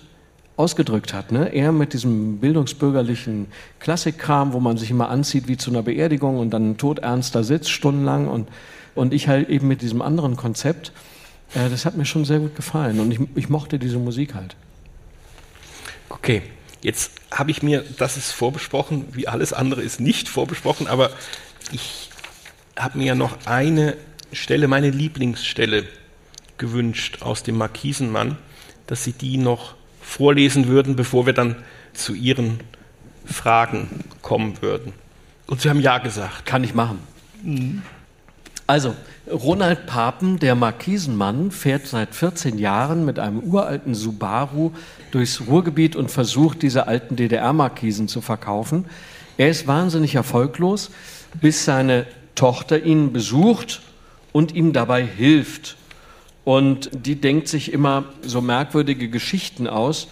ausgedrückt hat. Ne? Er mit diesem bildungsbürgerlichen Klassikkram, wo man sich immer anzieht wie zu einer Beerdigung und dann todernster sitzt stundenlang und, und ich halt eben mit diesem anderen Konzept. Äh, das hat mir schon sehr gut gefallen und ich, ich mochte diese Musik halt. Okay, jetzt habe ich mir, das ist vorbesprochen, wie alles andere ist nicht vorbesprochen, aber ich habe mir ja noch eine Stelle, meine Lieblingsstelle gewünscht aus dem Markisenmann, dass Sie die noch vorlesen würden, bevor wir dann zu Ihren Fragen kommen würden. Und Sie haben Ja gesagt. Kann ich machen. Mhm. Also, Ronald Papen, der Markisenmann, fährt seit 14 Jahren mit einem uralten Subaru durchs Ruhrgebiet und versucht, diese alten DDR-Markisen zu verkaufen. Er ist wahnsinnig erfolglos, bis seine Tochter ihn besucht und ihm dabei hilft. Und die denkt sich immer so merkwürdige Geschichten aus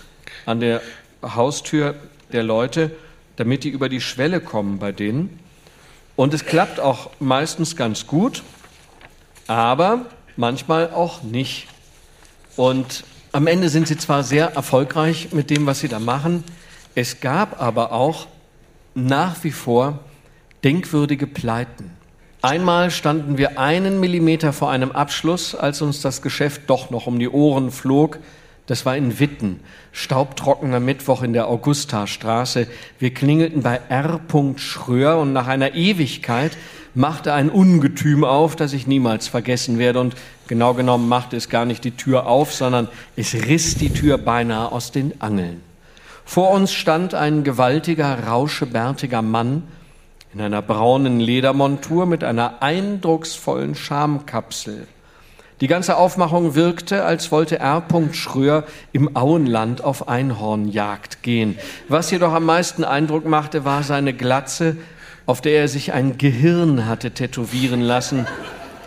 an der Haustür der Leute, damit die über die Schwelle kommen bei denen. Und es klappt auch meistens ganz gut, aber manchmal auch nicht. Und am Ende sind sie zwar sehr erfolgreich mit dem, was sie da machen, es gab aber auch nach wie vor denkwürdige Pleiten. Einmal standen wir einen Millimeter vor einem Abschluss, als uns das Geschäft doch noch um die Ohren flog. Das war in Witten, staubtrockener Mittwoch in der Augustastraße. Wir klingelten bei R. Schröer und nach einer Ewigkeit machte ein Ungetüm auf, das ich niemals vergessen werde. Und genau genommen machte es gar nicht die Tür auf, sondern es riss die Tür beinahe aus den Angeln. Vor uns stand ein gewaltiger, rauschebärtiger Mann, in einer braunen Ledermontur mit einer eindrucksvollen Schamkapsel. Die ganze Aufmachung wirkte, als wollte R. Schröer im Auenland auf Einhornjagd gehen. Was jedoch am meisten Eindruck machte, war seine Glatze, auf der er sich ein Gehirn hatte tätowieren lassen,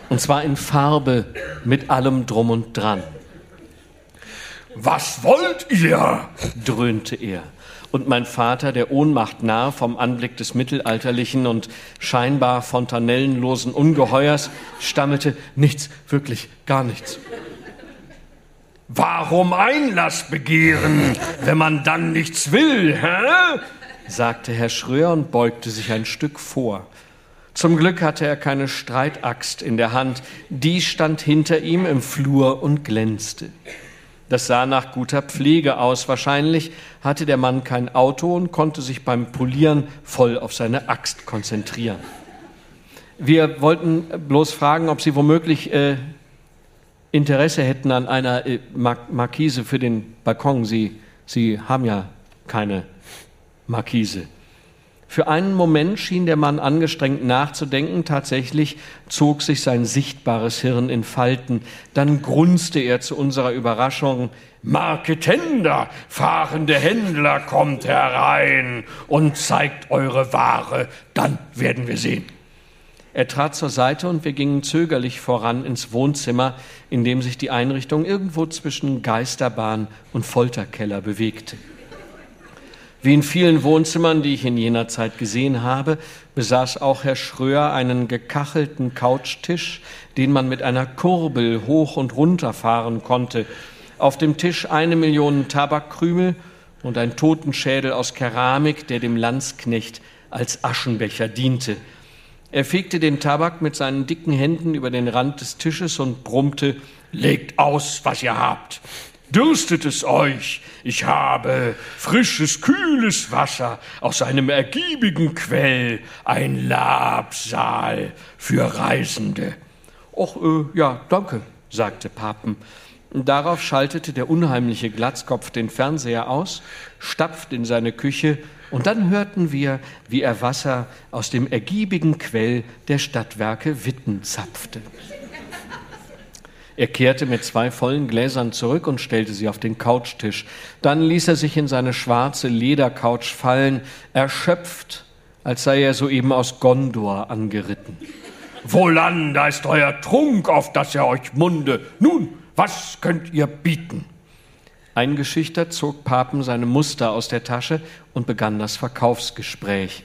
und zwar in Farbe mit allem drum und dran. Was wollt ihr? dröhnte er und mein Vater, der Ohnmacht nahe vom Anblick des mittelalterlichen und scheinbar fontanellenlosen Ungeheuers, stammelte nichts, wirklich gar nichts. Warum Einlass begehren, wenn man dann nichts will, hä? sagte Herr Schröer und beugte sich ein Stück vor. Zum Glück hatte er keine Streitaxt in der Hand, die stand hinter ihm im Flur und glänzte. Das sah nach guter Pflege aus. Wahrscheinlich hatte der Mann kein Auto und konnte sich beim Polieren voll auf seine Axt konzentrieren. Wir wollten bloß fragen, ob Sie womöglich äh, Interesse hätten an einer äh, Markise für den Balkon. Sie, Sie haben ja keine Markise. Für einen Moment schien der Mann angestrengt nachzudenken, tatsächlich zog sich sein sichtbares Hirn in Falten, dann grunzte er zu unserer Überraschung Marketender, fahrende Händler, kommt herein und zeigt eure Ware, dann werden wir sehen. Er trat zur Seite und wir gingen zögerlich voran ins Wohnzimmer, in dem sich die Einrichtung irgendwo zwischen Geisterbahn und Folterkeller bewegte. Wie in vielen Wohnzimmern, die ich in jener Zeit gesehen habe, besaß auch Herr Schröer einen gekachelten Couchtisch, den man mit einer Kurbel hoch und runter fahren konnte. Auf dem Tisch eine Million Tabakkrümel und ein Totenschädel aus Keramik, der dem Landsknecht als Aschenbecher diente. Er fegte den Tabak mit seinen dicken Händen über den Rand des Tisches und brummte Legt aus, was ihr habt. Dürstet es euch? Ich habe frisches, kühles Wasser aus einem ergiebigen Quell, ein Labsaal für Reisende. Och, äh, ja, danke, sagte Papen. Darauf schaltete der unheimliche Glatzkopf den Fernseher aus, stapfte in seine Küche, und dann hörten wir, wie er Wasser aus dem ergiebigen Quell der Stadtwerke Witten zapfte. Er kehrte mit zwei vollen Gläsern zurück und stellte sie auf den Couchtisch. Dann ließ er sich in seine schwarze Ledercouch fallen, erschöpft, als sei er soeben aus Gondor angeritten. Wohlan, da ist euer Trunk, auf das er euch munde. Nun, was könnt ihr bieten? Eingeschüchtert zog Papen seine Muster aus der Tasche und begann das Verkaufsgespräch.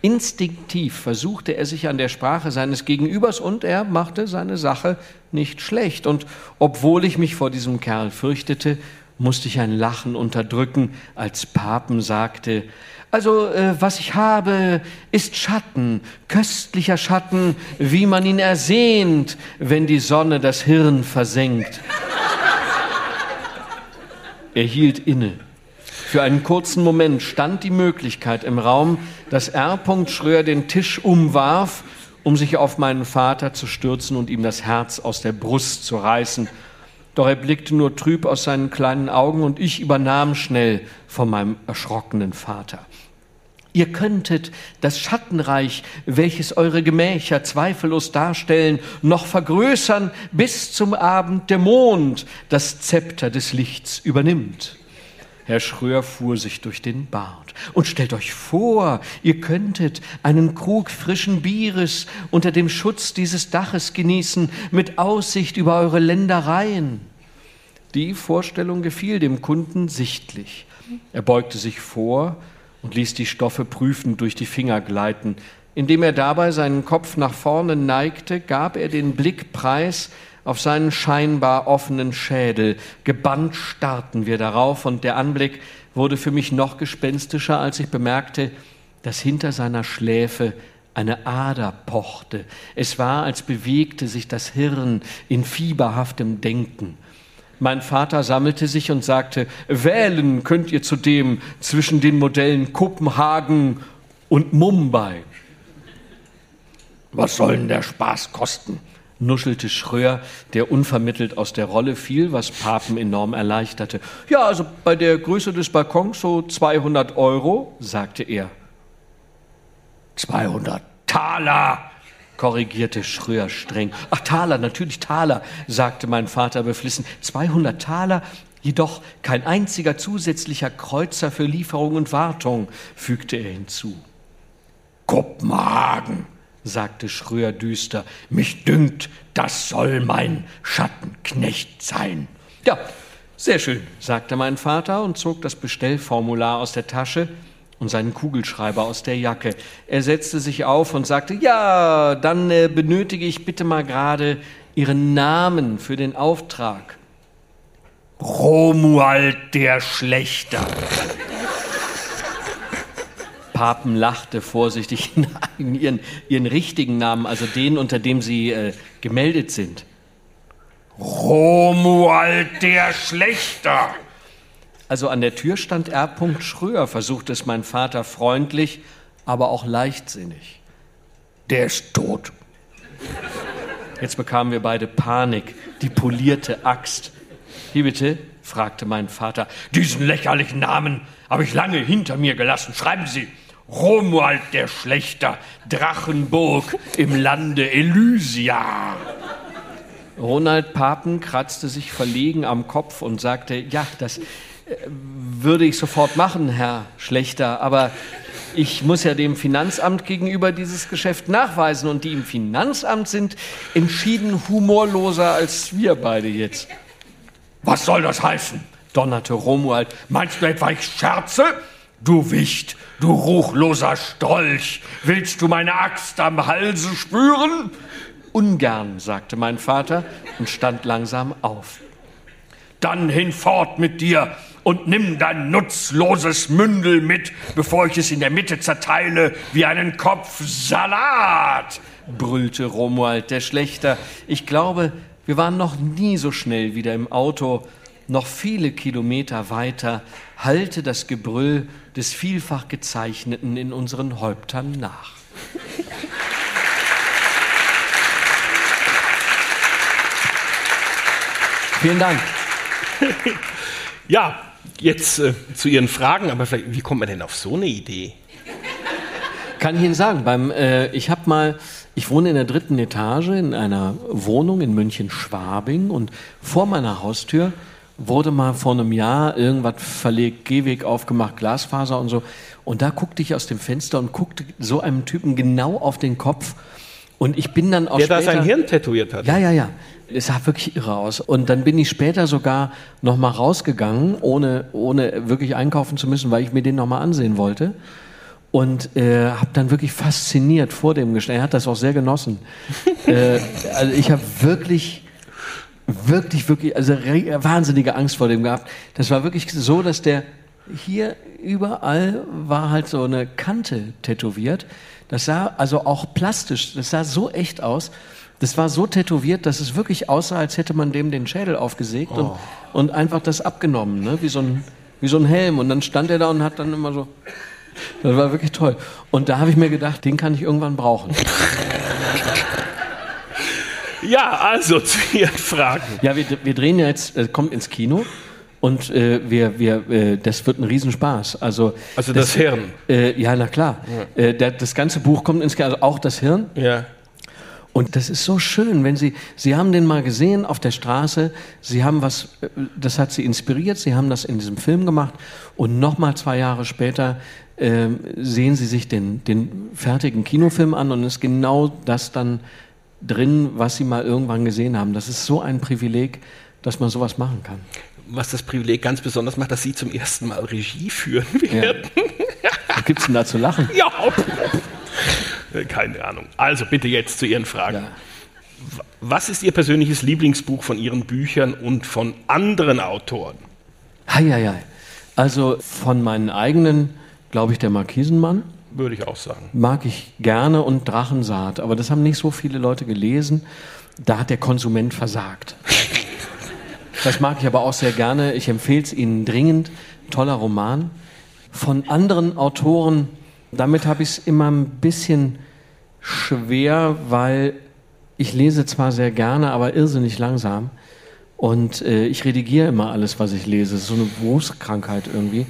Instinktiv versuchte er sich an der Sprache seines Gegenübers und er machte seine Sache nicht schlecht. Und obwohl ich mich vor diesem Kerl fürchtete, musste ich ein Lachen unterdrücken, als Papen sagte, also äh, was ich habe, ist Schatten, köstlicher Schatten, wie man ihn ersehnt, wenn die Sonne das Hirn versenkt. er hielt inne. Für einen kurzen Moment stand die Möglichkeit im Raum, dass R. Schröer den Tisch umwarf, um sich auf meinen Vater zu stürzen und ihm das Herz aus der Brust zu reißen. Doch er blickte nur trüb aus seinen kleinen Augen und ich übernahm schnell von meinem erschrockenen Vater. Ihr könntet das Schattenreich, welches eure Gemächer zweifellos darstellen, noch vergrößern, bis zum Abend der Mond das Zepter des Lichts übernimmt. Herr Schröer fuhr sich durch den Bart. Und stellt euch vor, ihr könntet einen Krug frischen Bieres unter dem Schutz dieses Daches genießen, mit Aussicht über eure Ländereien. Die Vorstellung gefiel dem Kunden sichtlich. Er beugte sich vor und ließ die Stoffe prüfend durch die Finger gleiten. Indem er dabei seinen Kopf nach vorne neigte, gab er den Blick preis auf seinen scheinbar offenen Schädel. Gebannt starrten wir darauf, und der Anblick wurde für mich noch gespenstischer, als ich bemerkte, dass hinter seiner Schläfe eine Ader pochte. Es war, als bewegte sich das Hirn in fieberhaftem Denken. Mein Vater sammelte sich und sagte, wählen könnt ihr zudem zwischen den Modellen Kopenhagen und Mumbai. Was soll denn der Spaß kosten? Nuschelte Schröer, der unvermittelt aus der Rolle fiel, was Papen enorm erleichterte. Ja, also bei der Größe des Balkons so 200 Euro, sagte er. 200 Taler, korrigierte Schröer streng. Ach, Taler, natürlich Taler, sagte mein Vater beflissen. 200 Taler, jedoch kein einziger zusätzlicher Kreuzer für Lieferung und Wartung, fügte er hinzu. Kopenhagen, sagte Schröer düster, mich dünkt, das soll mein Schattenknecht sein. Ja, sehr schön, sagte mein Vater und zog das Bestellformular aus der Tasche und seinen Kugelschreiber aus der Jacke. Er setzte sich auf und sagte, ja, dann äh, benötige ich bitte mal gerade Ihren Namen für den Auftrag. Romuald der Schlechter. Papen lachte vorsichtig. [LAUGHS] Nein, ihren, ihren richtigen Namen, also den, unter dem Sie äh, gemeldet sind. Romuald der Schlechter. Also an der Tür stand R. Schröer, versuchte es mein Vater freundlich, aber auch leichtsinnig. Der ist tot. Jetzt bekamen wir beide Panik, die polierte Axt. Wie bitte? fragte mein Vater. Diesen lächerlichen Namen habe ich lange hinter mir gelassen. Schreiben Sie, Romuald der Schlechter, Drachenburg im Lande Elysia. Ronald Papen kratzte sich verlegen am Kopf und sagte, ja, das äh, würde ich sofort machen, Herr Schlechter, aber ich muss ja dem Finanzamt gegenüber dieses Geschäft nachweisen und die im Finanzamt sind entschieden humorloser als wir beide jetzt. Was soll das heißen? donnerte Romuald. Meinst du etwa, ich scherze? Du Wicht, du ruchloser Strolch, willst du meine Axt am Halse spüren? Ungern, sagte mein Vater und stand langsam auf. Dann hinfort mit dir und nimm dein nutzloses Mündel mit, bevor ich es in der Mitte zerteile wie einen Kopf Salat, brüllte Romuald der Schlechter. Ich glaube, wir waren noch nie so schnell wieder im Auto, noch viele Kilometer weiter hallte das Gebrüll des vielfach Gezeichneten in unseren Häuptern nach. Vielen Dank. [LAUGHS] Ja, jetzt äh, zu Ihren Fragen, aber wie kommt man denn auf so eine Idee? Kann ich Ihnen sagen, beim, äh, ich habe mal Ich wohne in der dritten Etage in einer Wohnung in München-Schwabing und vor meiner Haustür wurde mal vor einem Jahr irgendwas verlegt, Gehweg aufgemacht, Glasfaser und so. Und da guckte ich aus dem Fenster und guckte so einem Typen genau auf den Kopf. Und ich bin dann auch Der später, da sein Hirn tätowiert hat. Ja, ja, ja. Es sah wirklich irre aus. Und dann bin ich später sogar noch mal rausgegangen, ohne, ohne wirklich einkaufen zu müssen, weil ich mir den noch mal ansehen wollte. Und äh, habe dann wirklich fasziniert vor dem gestanden. Er hat das auch sehr genossen. [LAUGHS] äh, also ich habe wirklich wirklich, wirklich, also wahnsinnige Angst vor dem gehabt. Das war wirklich so, dass der hier überall war halt so eine Kante tätowiert. Das sah also auch plastisch, das sah so echt aus. Das war so tätowiert, dass es wirklich aussah, als hätte man dem den Schädel aufgesägt oh. und, und einfach das abgenommen, ne? wie, so ein, wie so ein Helm. Und dann stand er da und hat dann immer so. Das war wirklich toll. Und da habe ich mir gedacht, den kann ich irgendwann brauchen. [LAUGHS] Ja, also [LAUGHS] zu Ihren Fragen. Ja, wir, wir drehen ja jetzt, äh, kommt ins Kino. Und äh, wir, wir, äh, das wird ein Riesenspaß. Also, also das, das Hirn. Äh, ja, na klar. Ja. Äh, der, das ganze Buch kommt ins Kino, also auch das Hirn. Ja. Und das ist so schön, wenn Sie, Sie haben den mal gesehen auf der Straße, Sie haben was, äh, das hat Sie inspiriert, Sie haben das in diesem Film gemacht und nochmal zwei Jahre später äh, sehen Sie sich den, den fertigen Kinofilm an und ist genau das dann drin, was Sie mal irgendwann gesehen haben. Das ist so ein Privileg, dass man sowas machen kann. Was das Privileg ganz besonders macht, dass Sie zum ersten Mal Regie führen werden. Ja. Was gibt's denn da zu lachen? [LAUGHS] Ja. Keine Ahnung. Also bitte jetzt zu Ihren Fragen. Ja. Was ist Ihr persönliches Lieblingsbuch von Ihren Büchern und von anderen Autoren? Heieiei. Also von meinen eigenen, glaube ich, der Markisenmann. Würde ich auch sagen. Mag ich gerne und Drachensaat, aber das haben nicht so viele Leute gelesen. Da hat der Konsument versagt. [LAUGHS] Das mag ich aber auch sehr gerne. Ich empfehle es Ihnen dringend. Toller Roman. Von anderen Autoren, damit habe ich es immer ein bisschen schwer, weil ich lese zwar sehr gerne, aber irrsinnig langsam. Und äh, ich redigiere immer alles, was ich lese. Das ist so eine Berufskrankheit irgendwie.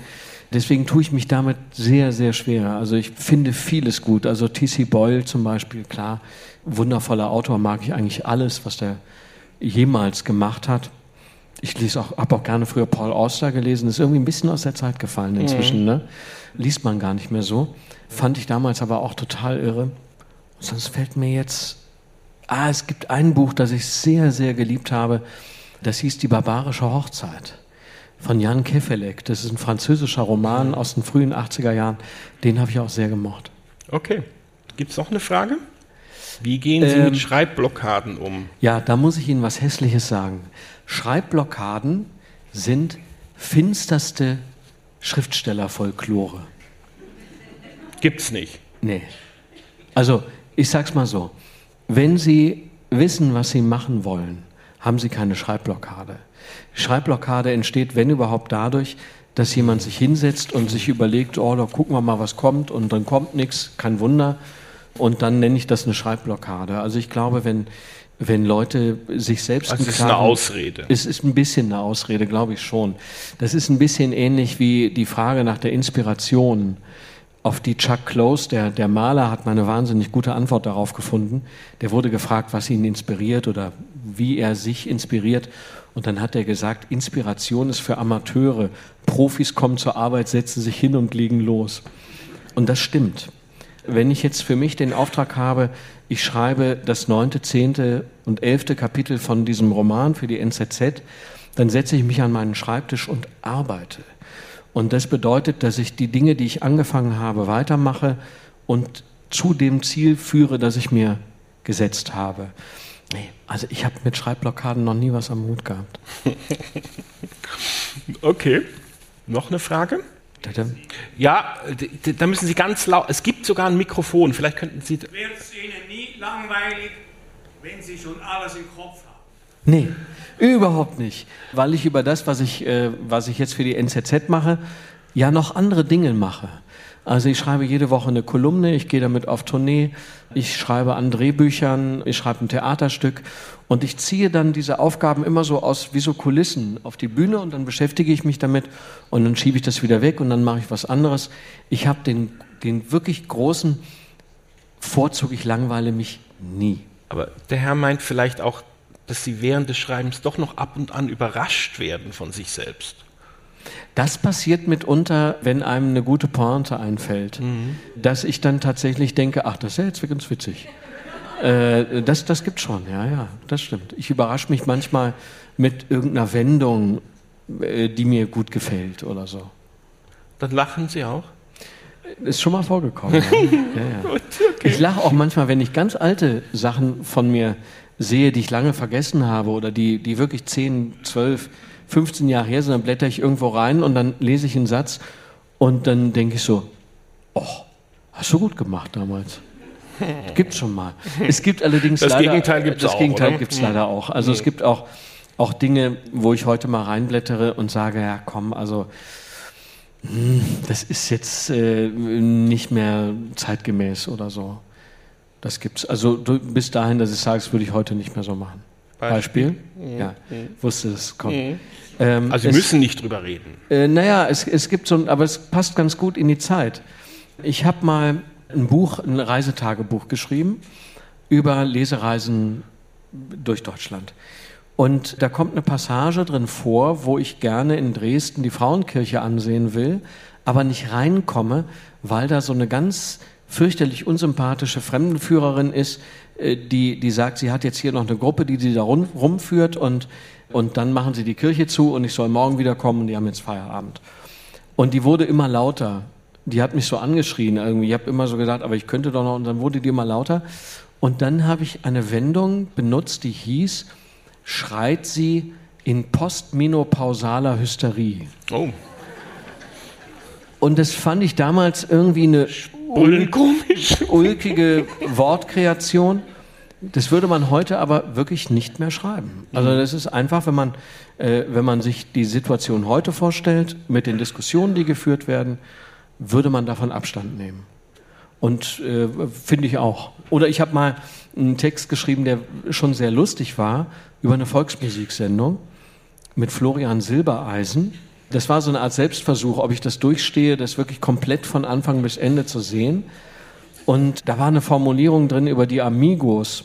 Deswegen tue ich mich damit sehr, sehr schwer. Also ich finde vieles gut. Also T.C. Boyle zum Beispiel, klar, wundervoller Autor, mag ich eigentlich alles, was der jemals gemacht hat. Ich lese auch, habe auch gerne früher Paul Auster gelesen, ist irgendwie ein bisschen aus der Zeit gefallen inzwischen, mhm. ne? Liest man gar nicht mehr so. Fand ich damals aber auch total irre. Sonst fällt mir jetzt, ah, es gibt ein Buch, das ich sehr, sehr geliebt habe. Das hieß Die barbarische Hochzeit von Jan Kefelek. Das ist ein französischer Roman aus den frühen 80er Jahren. Den habe ich auch sehr gemocht. Okay. Gibt es noch eine Frage? Wie gehen Sie ähm, mit Schreibblockaden um? Ja, da muss ich Ihnen was Hässliches sagen. Schreibblockaden sind finsterste Schriftstellerfolklore. Gibt's nicht. Nee. Also, ich sag's mal so. Wenn Sie wissen, was Sie machen wollen, haben Sie keine Schreibblockade. Schreibblockade entsteht, wenn überhaupt, dadurch, dass jemand sich hinsetzt und sich überlegt, oh, da gucken wir mal, was kommt und dann kommt nichts, kein Wunder. Und dann nenne ich das eine Schreibblockade. Also ich glaube, wenn, wenn Leute sich selbst. Also es ist eine Ausrede. Es ist ein bisschen eine Ausrede, glaube ich schon. Das ist ein bisschen ähnlich wie die Frage nach der Inspiration auf die Chuck Close, der, der Maler, hat mal eine wahnsinnig gute Antwort darauf gefunden. Der wurde gefragt, was ihn inspiriert oder wie er sich inspiriert. Und dann hat er gesagt, Inspiration ist für Amateure. Profis kommen zur Arbeit, setzen sich hin und legen los. Und das stimmt. Wenn ich jetzt für mich den Auftrag habe, ich schreibe das neunte, zehnte und elfte Kapitel von diesem Roman für die NZZ, dann setze ich mich an meinen Schreibtisch und arbeite. Und das bedeutet, dass ich die Dinge, die ich angefangen habe, weitermache und zu dem Ziel führe, das ich mir gesetzt habe. Nee, also ich habe mit Schreibblockaden noch nie was am Hut gehabt. [LAUGHS] okay. Noch eine Frage? Ja, da müssen Sie ganz laut. Es gibt sogar ein Mikrofon. Vielleicht könnten Sie. Wird es Ihnen nie langweilig, wenn Sie schon alles im Kopf haben? Nee, überhaupt nicht. Weil ich über das, was ich, äh, was ich jetzt für die NZZ mache, ja noch andere Dinge mache. Also ich schreibe jede Woche eine Kolumne, ich gehe damit auf Tournee, ich schreibe an Drehbüchern, ich schreibe ein Theaterstück und ich ziehe dann diese Aufgaben immer so aus wie so Kulissen auf die Bühne und dann beschäftige ich mich damit und dann schiebe ich das wieder weg und dann mache ich was anderes. Ich habe den, den wirklich großen Vorzug, ich langweile mich nie. Aber der Herr meint vielleicht auch, dass Sie während des Schreibens doch noch ab und an überrascht werden von sich selbst. Das passiert mitunter, wenn einem eine gute Pointe einfällt, mhm. dass ich dann tatsächlich denke, ach, das ist ja jetzt ganz witzig. Äh, das, das gibt schon, ja, ja, das stimmt. Ich überrasche mich manchmal mit irgendeiner Wendung, äh, die mir gut gefällt oder so. Dann lachen Sie auch? Ist schon mal vorgekommen. ja. [LAUGHS] Ja, Gut, okay. Ich lache auch manchmal, wenn ich ganz alte Sachen von mir sehe, die ich lange vergessen habe oder die, die wirklich 10, 12, 15 Jahre her sind, dann blätter ich irgendwo rein und dann lese ich einen Satz und dann denke ich so, oh, hast du gut gemacht damals. [LAUGHS] Gibt schon mal. Es gibt allerdings das leider, Gegenteil gibt's das auch, Gegenteil gibt es leider auch. Also es gibt auch, auch Dinge, wo ich heute mal reinblättere und sage, ja komm, also hm, das ist jetzt äh, nicht mehr zeitgemäß oder so. Das gibt's. Also bis dahin, dass ich sage, das würde ich heute nicht mehr so machen. Beispiel? Beispiel? Mhm. Ja, mhm. wusste es kommt. Mhm. Ähm, also Sie müssen nicht drüber reden. Äh, naja, es, es gibt so ein, aber es passt ganz gut in die Zeit. Ich habe mal ein Buch, ein Reisetagebuch geschrieben über Lesereisen durch Deutschland. Und da kommt eine Passage drin vor, wo ich gerne in Dresden die Frauenkirche ansehen will, aber nicht reinkomme, weil da so eine ganz fürchterlich unsympathische Fremdenführerin ist, die, die sagt, sie hat jetzt hier noch eine Gruppe, die sie da rum, rumführt und, und dann machen sie die Kirche zu und ich soll morgen wiederkommen und die haben jetzt Feierabend. Und die wurde immer lauter. Die hat mich so angeschrien irgendwie. Ich habe immer so gesagt, aber ich könnte doch noch und dann wurde die immer lauter. Und dann habe ich eine Wendung benutzt, die hieß, schreit sie in postmenopausaler Hysterie. Oh. Und das fand ich damals irgendwie eine ulkige Wortkreation. Das würde man heute aber wirklich nicht mehr schreiben. Also das ist einfach, wenn man, äh, wenn man sich die Situation heute vorstellt, mit den Diskussionen, die geführt werden, würde man davon Abstand nehmen. Und äh, finde ich auch. Oder ich habe mal einen Text geschrieben, der schon sehr lustig war, über eine Volksmusiksendung mit Florian Silbereisen. Das war so eine Art Selbstversuch, ob ich das durchstehe, das wirklich komplett von Anfang bis Ende zu sehen. Und da war eine Formulierung drin über die Amigos.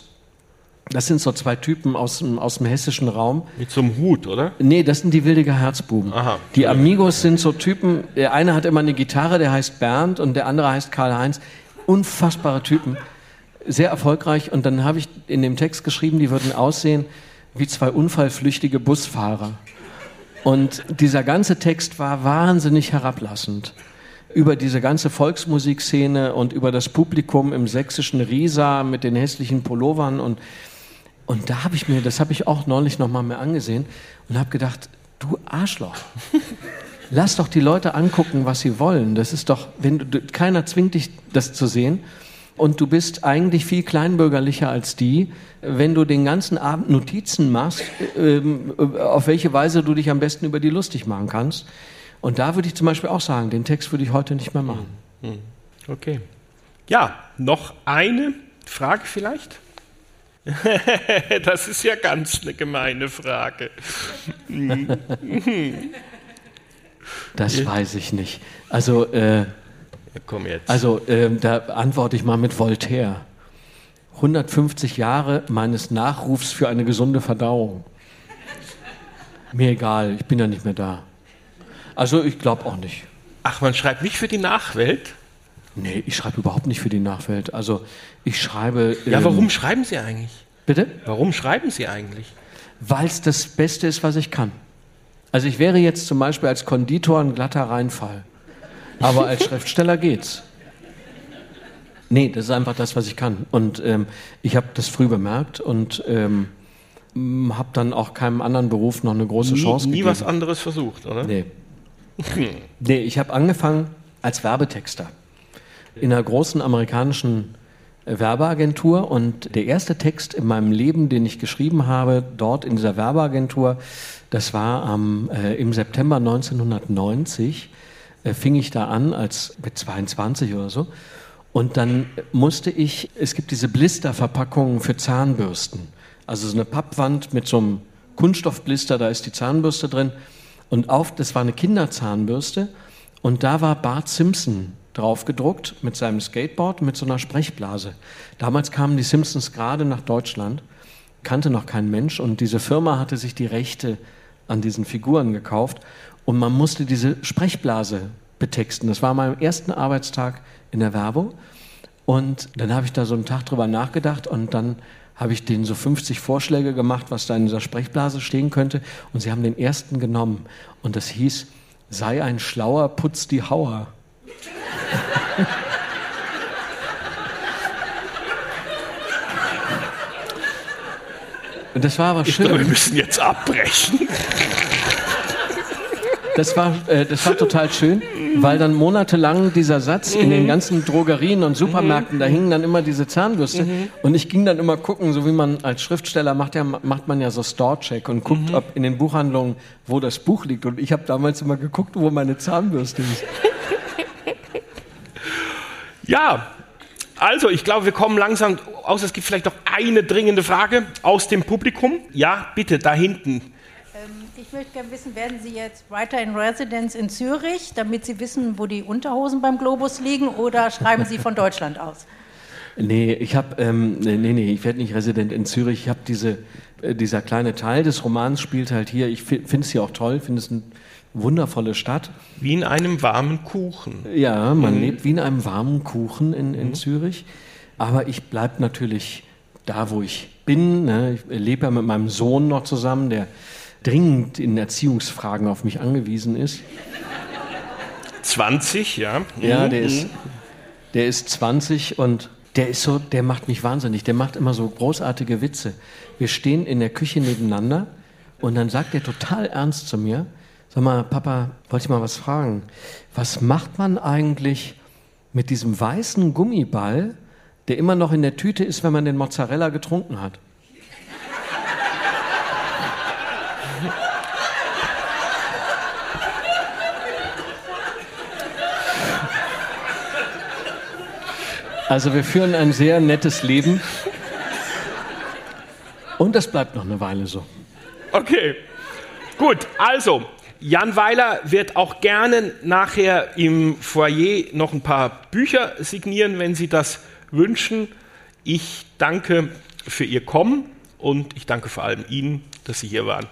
Das sind so zwei Typen aus dem, aus dem hessischen Raum. Mit so einem Hut, oder? Nee, das sind die wildige Herzbuben. Aha. Die Amigos sind so Typen, der eine hat immer eine Gitarre, der heißt Bernd und der andere heißt Karl-Heinz. Unfassbare Typen. Sehr erfolgreich. Und dann habe ich in dem Text geschrieben, die würden aussehen wie zwei unfallflüchtige Busfahrer. Und dieser ganze Text war wahnsinnig herablassend über diese ganze Volksmusikszene und über das Publikum im sächsischen Riesa mit den hässlichen Pullovern und und da habe ich mir, das habe ich auch neulich noch mal mehr angesehen und habe gedacht, du Arschloch. Lass doch die Leute angucken, was sie wollen. Das ist doch, wenn du, keiner zwingt dich das zu sehen und du bist eigentlich viel kleinbürgerlicher als die, wenn du den ganzen Abend Notizen machst, ähm, auf welche Weise du dich am besten über die lustig machen kannst. Und da würde ich zum Beispiel auch sagen, den Text würde ich heute nicht mehr machen. Hm, hm. Okay. Ja, noch eine Frage vielleicht? [LAUGHS] das ist ja ganz eine gemeine Frage. [LAUGHS] das weiß ich nicht. Also, äh, Komm jetzt. Also, äh, da antworte ich mal mit Voltaire. 150 Jahre meines Nachrufs für eine gesunde Verdauung. Mir egal, ich bin ja nicht mehr da. Also ich glaube auch nicht. Ach, man schreibt nicht für die Nachwelt? Nee, ich schreibe überhaupt nicht für die Nachwelt. Also ich schreibe. Ja, ähm, warum schreiben Sie eigentlich? Bitte? Warum schreiben Sie eigentlich? Weil es das Beste ist, was ich kann. Also ich wäre jetzt zum Beispiel als Konditor ein glatter Reinfall. Aber als Schriftsteller geht's. Nee, das ist einfach das, was ich kann. Und ähm, ich habe das früh bemerkt und ähm, habe dann auch keinem anderen Beruf noch eine große nie, Chance nie gegeben. Nie was anderes versucht, oder? Nee. [LAUGHS] nee, ich habe angefangen als Werbetexter in einer großen amerikanischen Werbeagentur und der erste Text in meinem Leben, den ich geschrieben habe, dort in dieser Werbeagentur, das war am, äh, im September 1990, äh, fing ich da an als mit 22 oder so und dann musste ich, es gibt diese Blisterverpackungen für Zahnbürsten. Also so eine Pappwand mit so einem Kunststoffblister, da ist die Zahnbürste drin. Und auf, das war eine Kinderzahnbürste. Und da war Bart Simpson drauf gedruckt mit seinem Skateboard mit so einer Sprechblase. Damals kamen die Simpsons gerade nach Deutschland, kannte noch kein Mensch und diese Firma hatte sich die Rechte an diesen Figuren gekauft und man musste diese Sprechblase betexten. Das war mein ersten Arbeitstag in der Werbung und dann habe ich da so einen Tag drüber nachgedacht und dann habe ich denen so 50 Vorschläge gemacht, was da in dieser Sprechblase stehen könnte und sie haben den ersten genommen und das hieß, sei ein Schlauer, putz die Hauer. [LAUGHS] Und das war aber schön. Glaube, wir müssen jetzt abbrechen. Das war, äh, das war total schön, weil dann monatelang dieser Satz in den ganzen Drogerien und Supermärkten, da hingen dann immer diese Zahnbürste. Mhm. Und ich ging dann immer gucken, so wie man als Schriftsteller macht, ja, macht man ja so Store-Check und guckt, mhm. ob in den Buchhandlungen, wo das Buch liegt. Und ich habe damals immer geguckt, wo meine Zahnbürste ist. Ja, also ich glaube, wir kommen langsam aus. Es gibt vielleicht noch eine dringende Frage aus dem Publikum. Ja, bitte, da hinten. Ich möchte gerne wissen, werden Sie jetzt weiter in Residence in Zürich, damit Sie wissen, wo die Unterhosen beim Globus liegen, oder schreiben Sie von Deutschland aus? [LAUGHS] Nee, ich habe, ähm, nee, nee, ich werde nicht Resident in Zürich. Ich habe diese, äh, dieser kleine Teil des Romans spielt halt hier. Ich finde es hier auch toll, finde es ein wundervolle Stadt. Wie in einem warmen Kuchen. Ja, man mhm. lebt wie in einem warmen Kuchen in, in mhm. Zürich. Aber ich bleibe natürlich da, wo ich bin. Ne? Ich lebe ja mit meinem Sohn noch zusammen, der dringend in Erziehungsfragen auf mich angewiesen ist. 20, ja. Ja, der mhm. ist, der ist 20 und der ist so, der macht mich wahnsinnig. Der macht immer so großartige Witze. Wir stehen in der Küche nebeneinander und dann sagt er total ernst zu mir, Sag mal, Papa, wollte ich mal was fragen. Was macht man eigentlich mit diesem weißen Gummiball, der immer noch in der Tüte ist, wenn man den Mozzarella getrunken hat? Also wir führen ein sehr nettes Leben. Und das bleibt noch eine Weile so. Okay. Gut, also Jan Weiler wird auch gerne nachher im Foyer noch ein paar Bücher signieren, wenn Sie das wünschen. Ich danke für Ihr Kommen und ich danke vor allem Ihnen, dass Sie hier waren.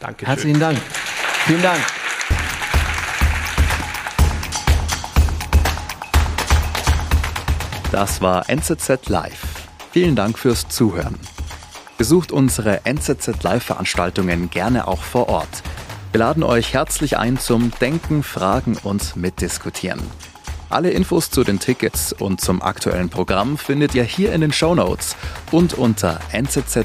Danke. Herzlichen Dank. Vielen Dank. Das war NZZ Live. Vielen Dank fürs Zuhören. Besucht unsere NZZ Live-Veranstaltungen gerne auch vor Ort. Wir laden euch herzlich ein zum Denken, Fragen und Mitdiskutieren. Alle Infos zu den Tickets und zum aktuellen Programm findet ihr hier in den Show Notes und unter nzz.ch/live.